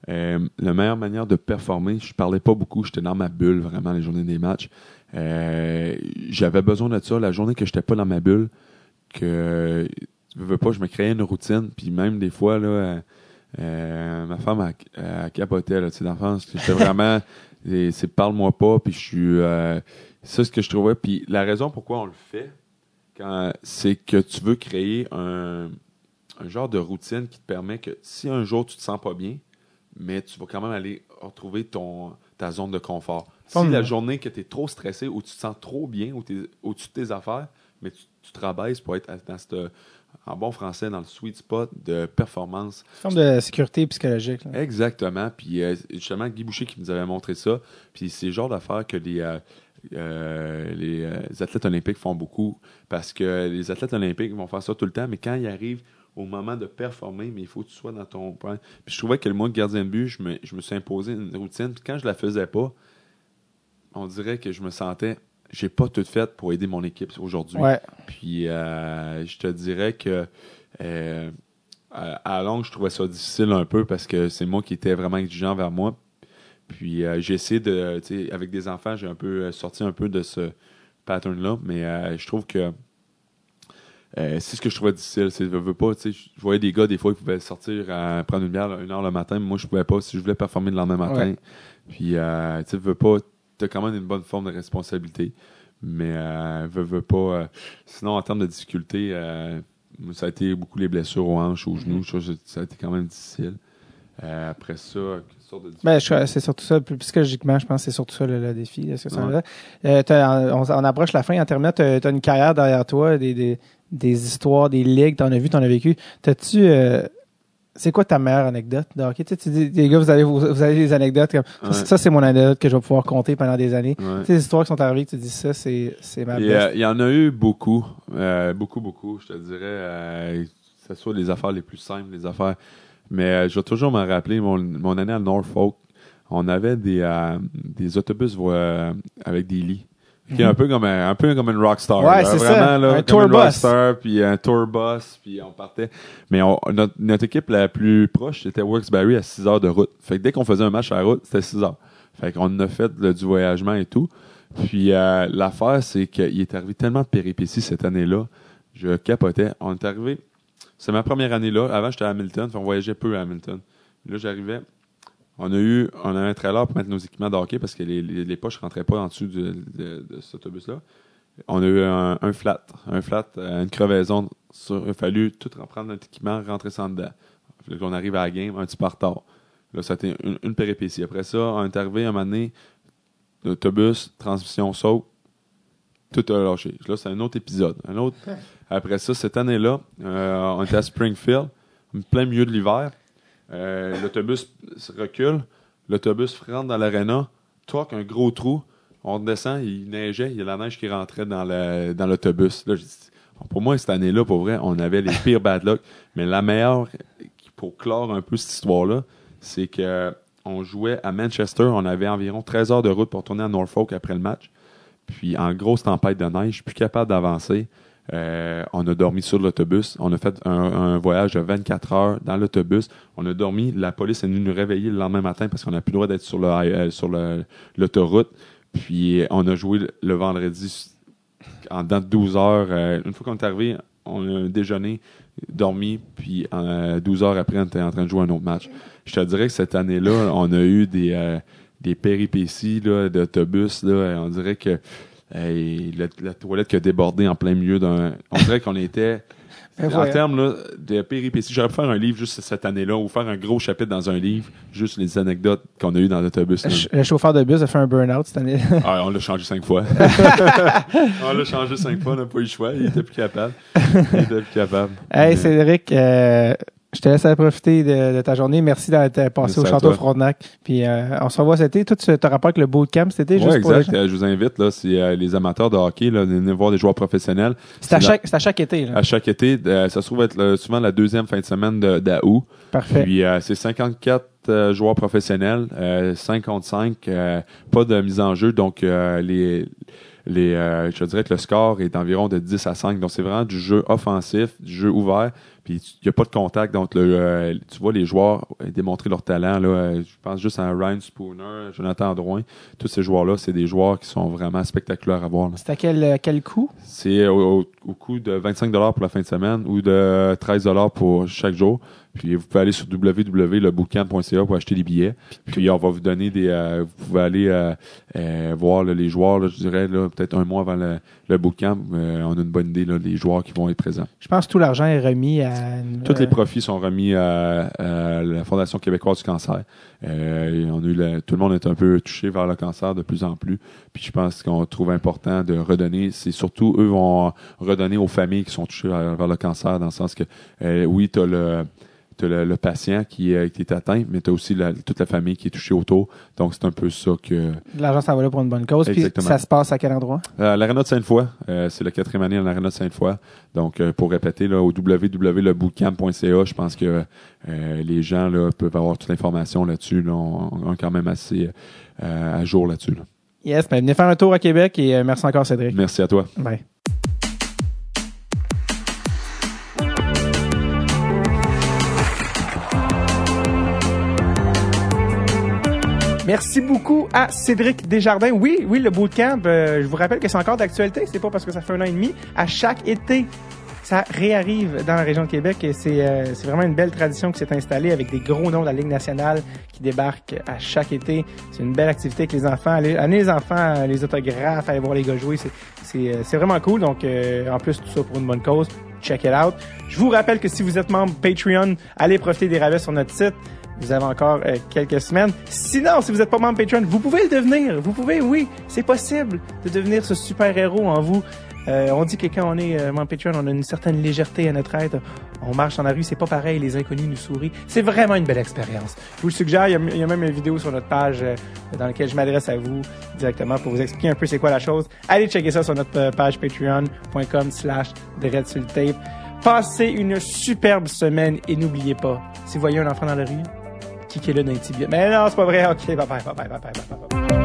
euh, la meilleure manière de performer, je parlais pas beaucoup, j'étais dans ma bulle vraiment les journées des matchs. Euh, j'avais besoin de ça. La journée que j'étais pas dans ma bulle, que tu veux pas, je me créais une routine, puis même des fois là, euh, ma femme a, capoté là, tu sais, d'enfance, j'étais vraiment, c'est parle-moi pas, puis je suis, c'est ce que je trouvais, puis la raison pourquoi on le fait, c'est que tu veux créer un, un genre de routine qui te permet que si un jour tu te sens pas bien, mais tu vas quand même aller retrouver ton, ta zone de confort. Si la journée que tu es trop stressé ou tu te sens trop bien au-dessus de tes affaires, mais tu, tu te rabaisses pour être dans en bon français, dans le sweet spot de performance. Une forme de sécurité psychologique. Exactement. Puis euh, justement, Guy Boucher qui nous avait montré ça. Puis c'est le genre d'affaires que les, euh, euh, les athlètes olympiques font beaucoup. Parce que les athlètes olympiques vont faire ça tout le temps, mais quand ils arrivent au moment de performer, mais il faut que tu sois dans ton point. Puis je trouvais que le mois de gardien de but, je me, je me suis imposé une routine. Puis quand je la faisais pas, on dirait que je me sentais, j'ai pas tout fait pour aider mon équipe aujourd'hui. Puis euh, je te dirais que euh, à, longue, je trouvais ça difficile un peu parce que c'est moi qui étais vraiment exigeant vers moi. Puis euh, j'ai essayé de, tu sais, avec des enfants, j'ai un peu sorti un peu de ce pattern-là, mais je trouve que euh, c'est ce que je trouvais difficile. C'est, je veux pas, je voyais des gars, des fois, ils pouvaient sortir à prendre une bière une heure le matin, mais moi, je pouvais pas si je voulais performer le lendemain matin. Puis, euh, tu veux pas, t'as quand même une bonne forme de responsabilité. Mais, euh, veux, veux pas. Euh, sinon, en termes de difficulté, euh, ça a été beaucoup les blessures aux hanches, aux genoux. Mm-hmm. Ça, a été quand même difficile. après ça, ben, c'est surtout ça. Psychologiquement, je pense que c'est surtout ça le, défi. on, on, approche la fin. En terminant, tu as, une carrière derrière toi, des, des, des histoires, des ligues, t'en as vu, t'en as vécu. T'as-tu euh, c'est quoi ta meilleure anecdote de hockey? Tu, dis, les gars, vous avez, vous, avez des anecdotes comme ça, c'est mon anecdote que je vais pouvoir compter pendant des années. Ouais. Tu sais, les histoires qui sont arrivées, tu dis ça, c'est, c'est ma. Il y en a eu beaucoup. Euh, beaucoup, beaucoup. Je te dirais, euh, que ce soit les affaires les plus simples, les affaires. Mais je vais toujours me rappeler mon, mon année à Norfolk. On avait des, des autobus avec des lits. Qui est un peu comme un, un peu comme une rockstar. Ouais, c'est ça. Là, un tour. Rockstar, puis un tour bus, puis on partait. Mais on, notre, notre, équipe la plus proche, c'était Worksbury à 6 heures de route. Fait que dès qu'on faisait un match à la route, c'était 6 heures. Fait qu'on a fait du voyagement et tout. Puis euh, l'affaire, c'est qu'il est arrivé tellement de péripéties cette année-là. Je capotais. On est arrivé. C'est ma première année là. Avant, j'étais à Hamilton. Fait on voyageait peu à Hamilton. Là, j'arrivais. On a eu on a un trailer pour mettre nos équipements de hockey parce que les, les, les poches ne rentraient pas en dessous de, de, de cet autobus-là. On a eu un, un, flat, un flat, euh, une crevaison. Sur, il a fallu tout reprendre notre équipement, rentrer ça dedans. On arrive à la game, un petit peu retard. Là, ça a été une, une péripétie. Après ça, on est arrivé un moment donné, l'autobus, transmission saut, tout a lâché. Là, c'est un autre épisode. Un autre. Après ça, cette année-là, euh, on était à Springfield, en plein milieu de l'hiver. Euh, l'autobus recule, l'autobus rentre dans l'aréna, toi un gros trou, on descend, il neigeait, il y a la neige qui rentrait dans l'autobus. Dans pour moi, cette année-là, pour vrai, on avait les pires bad luck. Mais la meilleure, pour clore un peu cette histoire-là, c'est que on jouait à Manchester, on avait environ 13 heures de route pour tourner à Norfolk après le match. Puis en grosse tempête de neige, plus capable d'avancer. Euh, on a dormi sur l'autobus. On a fait un, voyage de 24 heures dans l'autobus. On a dormi. La police est venue nous réveiller le lendemain matin parce qu'on n'a plus le droit d'être sur le euh, sur l'autoroute. Puis on a joué le- vendredi en dedans de 12 heures. Euh, une fois qu'on est arrivé, on a déjeuné, dormi, puis euh, 12 heures après, on était en train de jouer un autre match. Je te dirais que cette année-là, on a eu des, euh, des péripéties d'autobus. On dirait que euh, la, la toilette qui a débordé en plein milieu d'un... On dirait qu'on était... Ben En termes là, de péripéties, j'aurais pu faire un livre juste cette année-là ou faire un gros chapitre dans un livre, juste les anecdotes qu'on a eues dans l'autobus. là. Le chauffeur de bus a fait un burn-out cette année. Ah, on l'a changé cinq fois. on l'a changé cinq fois, on n'a pas eu le choix. Il était plus capable. Il était plus capable. hey, Cédric, euh, je te laisse aller profiter de, de ta journée. Merci d'être passé Merci au à Château. Frontenac. Puis euh, on se revoit cet été. Toi, tu te rappelles que le bootcamp cet été, Ouais, juste pour les exact. gens? Euh, Je vous invite, là, si euh, les amateurs de hockey, là, venir voir des joueurs professionnels. C'est à, chaque, à chaque été. Là. À chaque été, euh, ça se trouve être souvent la deuxième fin de semaine de- d'août. Parfait. Puis euh, c'est 54 euh, joueurs professionnels, euh, 5 contre 5, euh, pas de mise en jeu. Donc euh, les les euh, je dirais que le score est environ de 10 à 5. Donc c'est vraiment du jeu offensif, du jeu ouvert. Puis il n'y a pas de contact. Donc le, euh, tu vois les joueurs démontrer leur talent. Là, Euh, je pense juste à Ryan Spooner, Jonathan Drouin. Tous ces joueurs-là, c'est des joueurs qui sont vraiment spectaculaires à voir. C'est à quel, euh, quel coût? C'est au, au- au coût de 25 pour la fin de semaine ou de 13 pour chaque jour. Puis vous pouvez aller sur www.lebootcamp.ca pour acheter des billets. Puis on va vous donner des. euh, vous pouvez aller euh, voir là, les joueurs, là, je dirais, là, peut-être un mois avant le, le bootcamp. Euh, on a une bonne idée là, des joueurs qui vont être présents. Je pense que tout l'argent est remis à... Tous les euh, profits sont remis à, à la Fondation québécoise du cancer. Euh, et on a eu la- tout le monde est un peu touché vers le cancer de plus en plus. Puis je pense qu'on trouve important de redonner. C'est surtout eux vont redonner aux familles qui sont touchées vers, vers le cancer, dans le sens que euh, oui, tu as le t'as le, le patient qui, euh, qui est atteint, mais tu as aussi la- toute la famille qui est touchée autour. Donc, c'est un peu ça que... L'argent s'en va là pour une bonne cause. Puis ça se passe à quel endroit? Euh, L'Arena de Sainte-Foy, euh, c'est la quatrième année à l'Arena de Sainte-Foy. Donc, euh, pour répéter, là, au www.lebootcamp.ca, je pense que euh, les gens là, peuvent avoir toute l'information là-dessus. Là, on, on est quand même assez euh, à jour là-dessus. là. Yes, ben venez faire un tour à Québec et merci encore Cédric. Merci à toi. Bye. Merci beaucoup à Cédric Desjardins. Oui, oui, le bootcamp, euh, je vous rappelle que c'est encore d'actualité. C'est pas parce que ça fait un an et demi. À chaque été, ça réarrive dans la région de Québec et c'est euh, vraiment une belle tradition qui s'est installée avec des gros noms de la Ligue nationale qui débarquent à chaque été. C'est une belle activité avec les enfants. Allez, amenez les enfants, euh, les autographes, aller voir les gars jouer. Euh, c'est vraiment cool. Donc, euh, en plus, tout ça pour une bonne cause. Check it out. Je vous rappelle que si vous êtes membre Patreon, allez profiter des rabais sur notre site. Vous avez encore euh, quelques semaines. Sinon, si vous n'êtes pas membre Patreon, vous pouvez le devenir. Vous pouvez, oui, c'est possible de devenir ce super-héros en vous. Euh, on dit que quand on est euh, membre Patreon, on a une certaine légèreté à notre être. On marche dans la rue, c'est pas pareil, les inconnus nous sourient. C'est vraiment une belle expérience. Je vous le suggère, il y a, même une vidéo sur notre page dans laquelle je m'adresse à vous directement pour vous expliquer un peu c'est quoi la chose. Allez checker ça sur notre page patreon.com slash. Passez une superbe semaine et n'oubliez pas, si vous voyez un enfant dans la rue, Mais non, c'est pas vrai. OK, bye, bye bye, bye bye, bye bye. bye.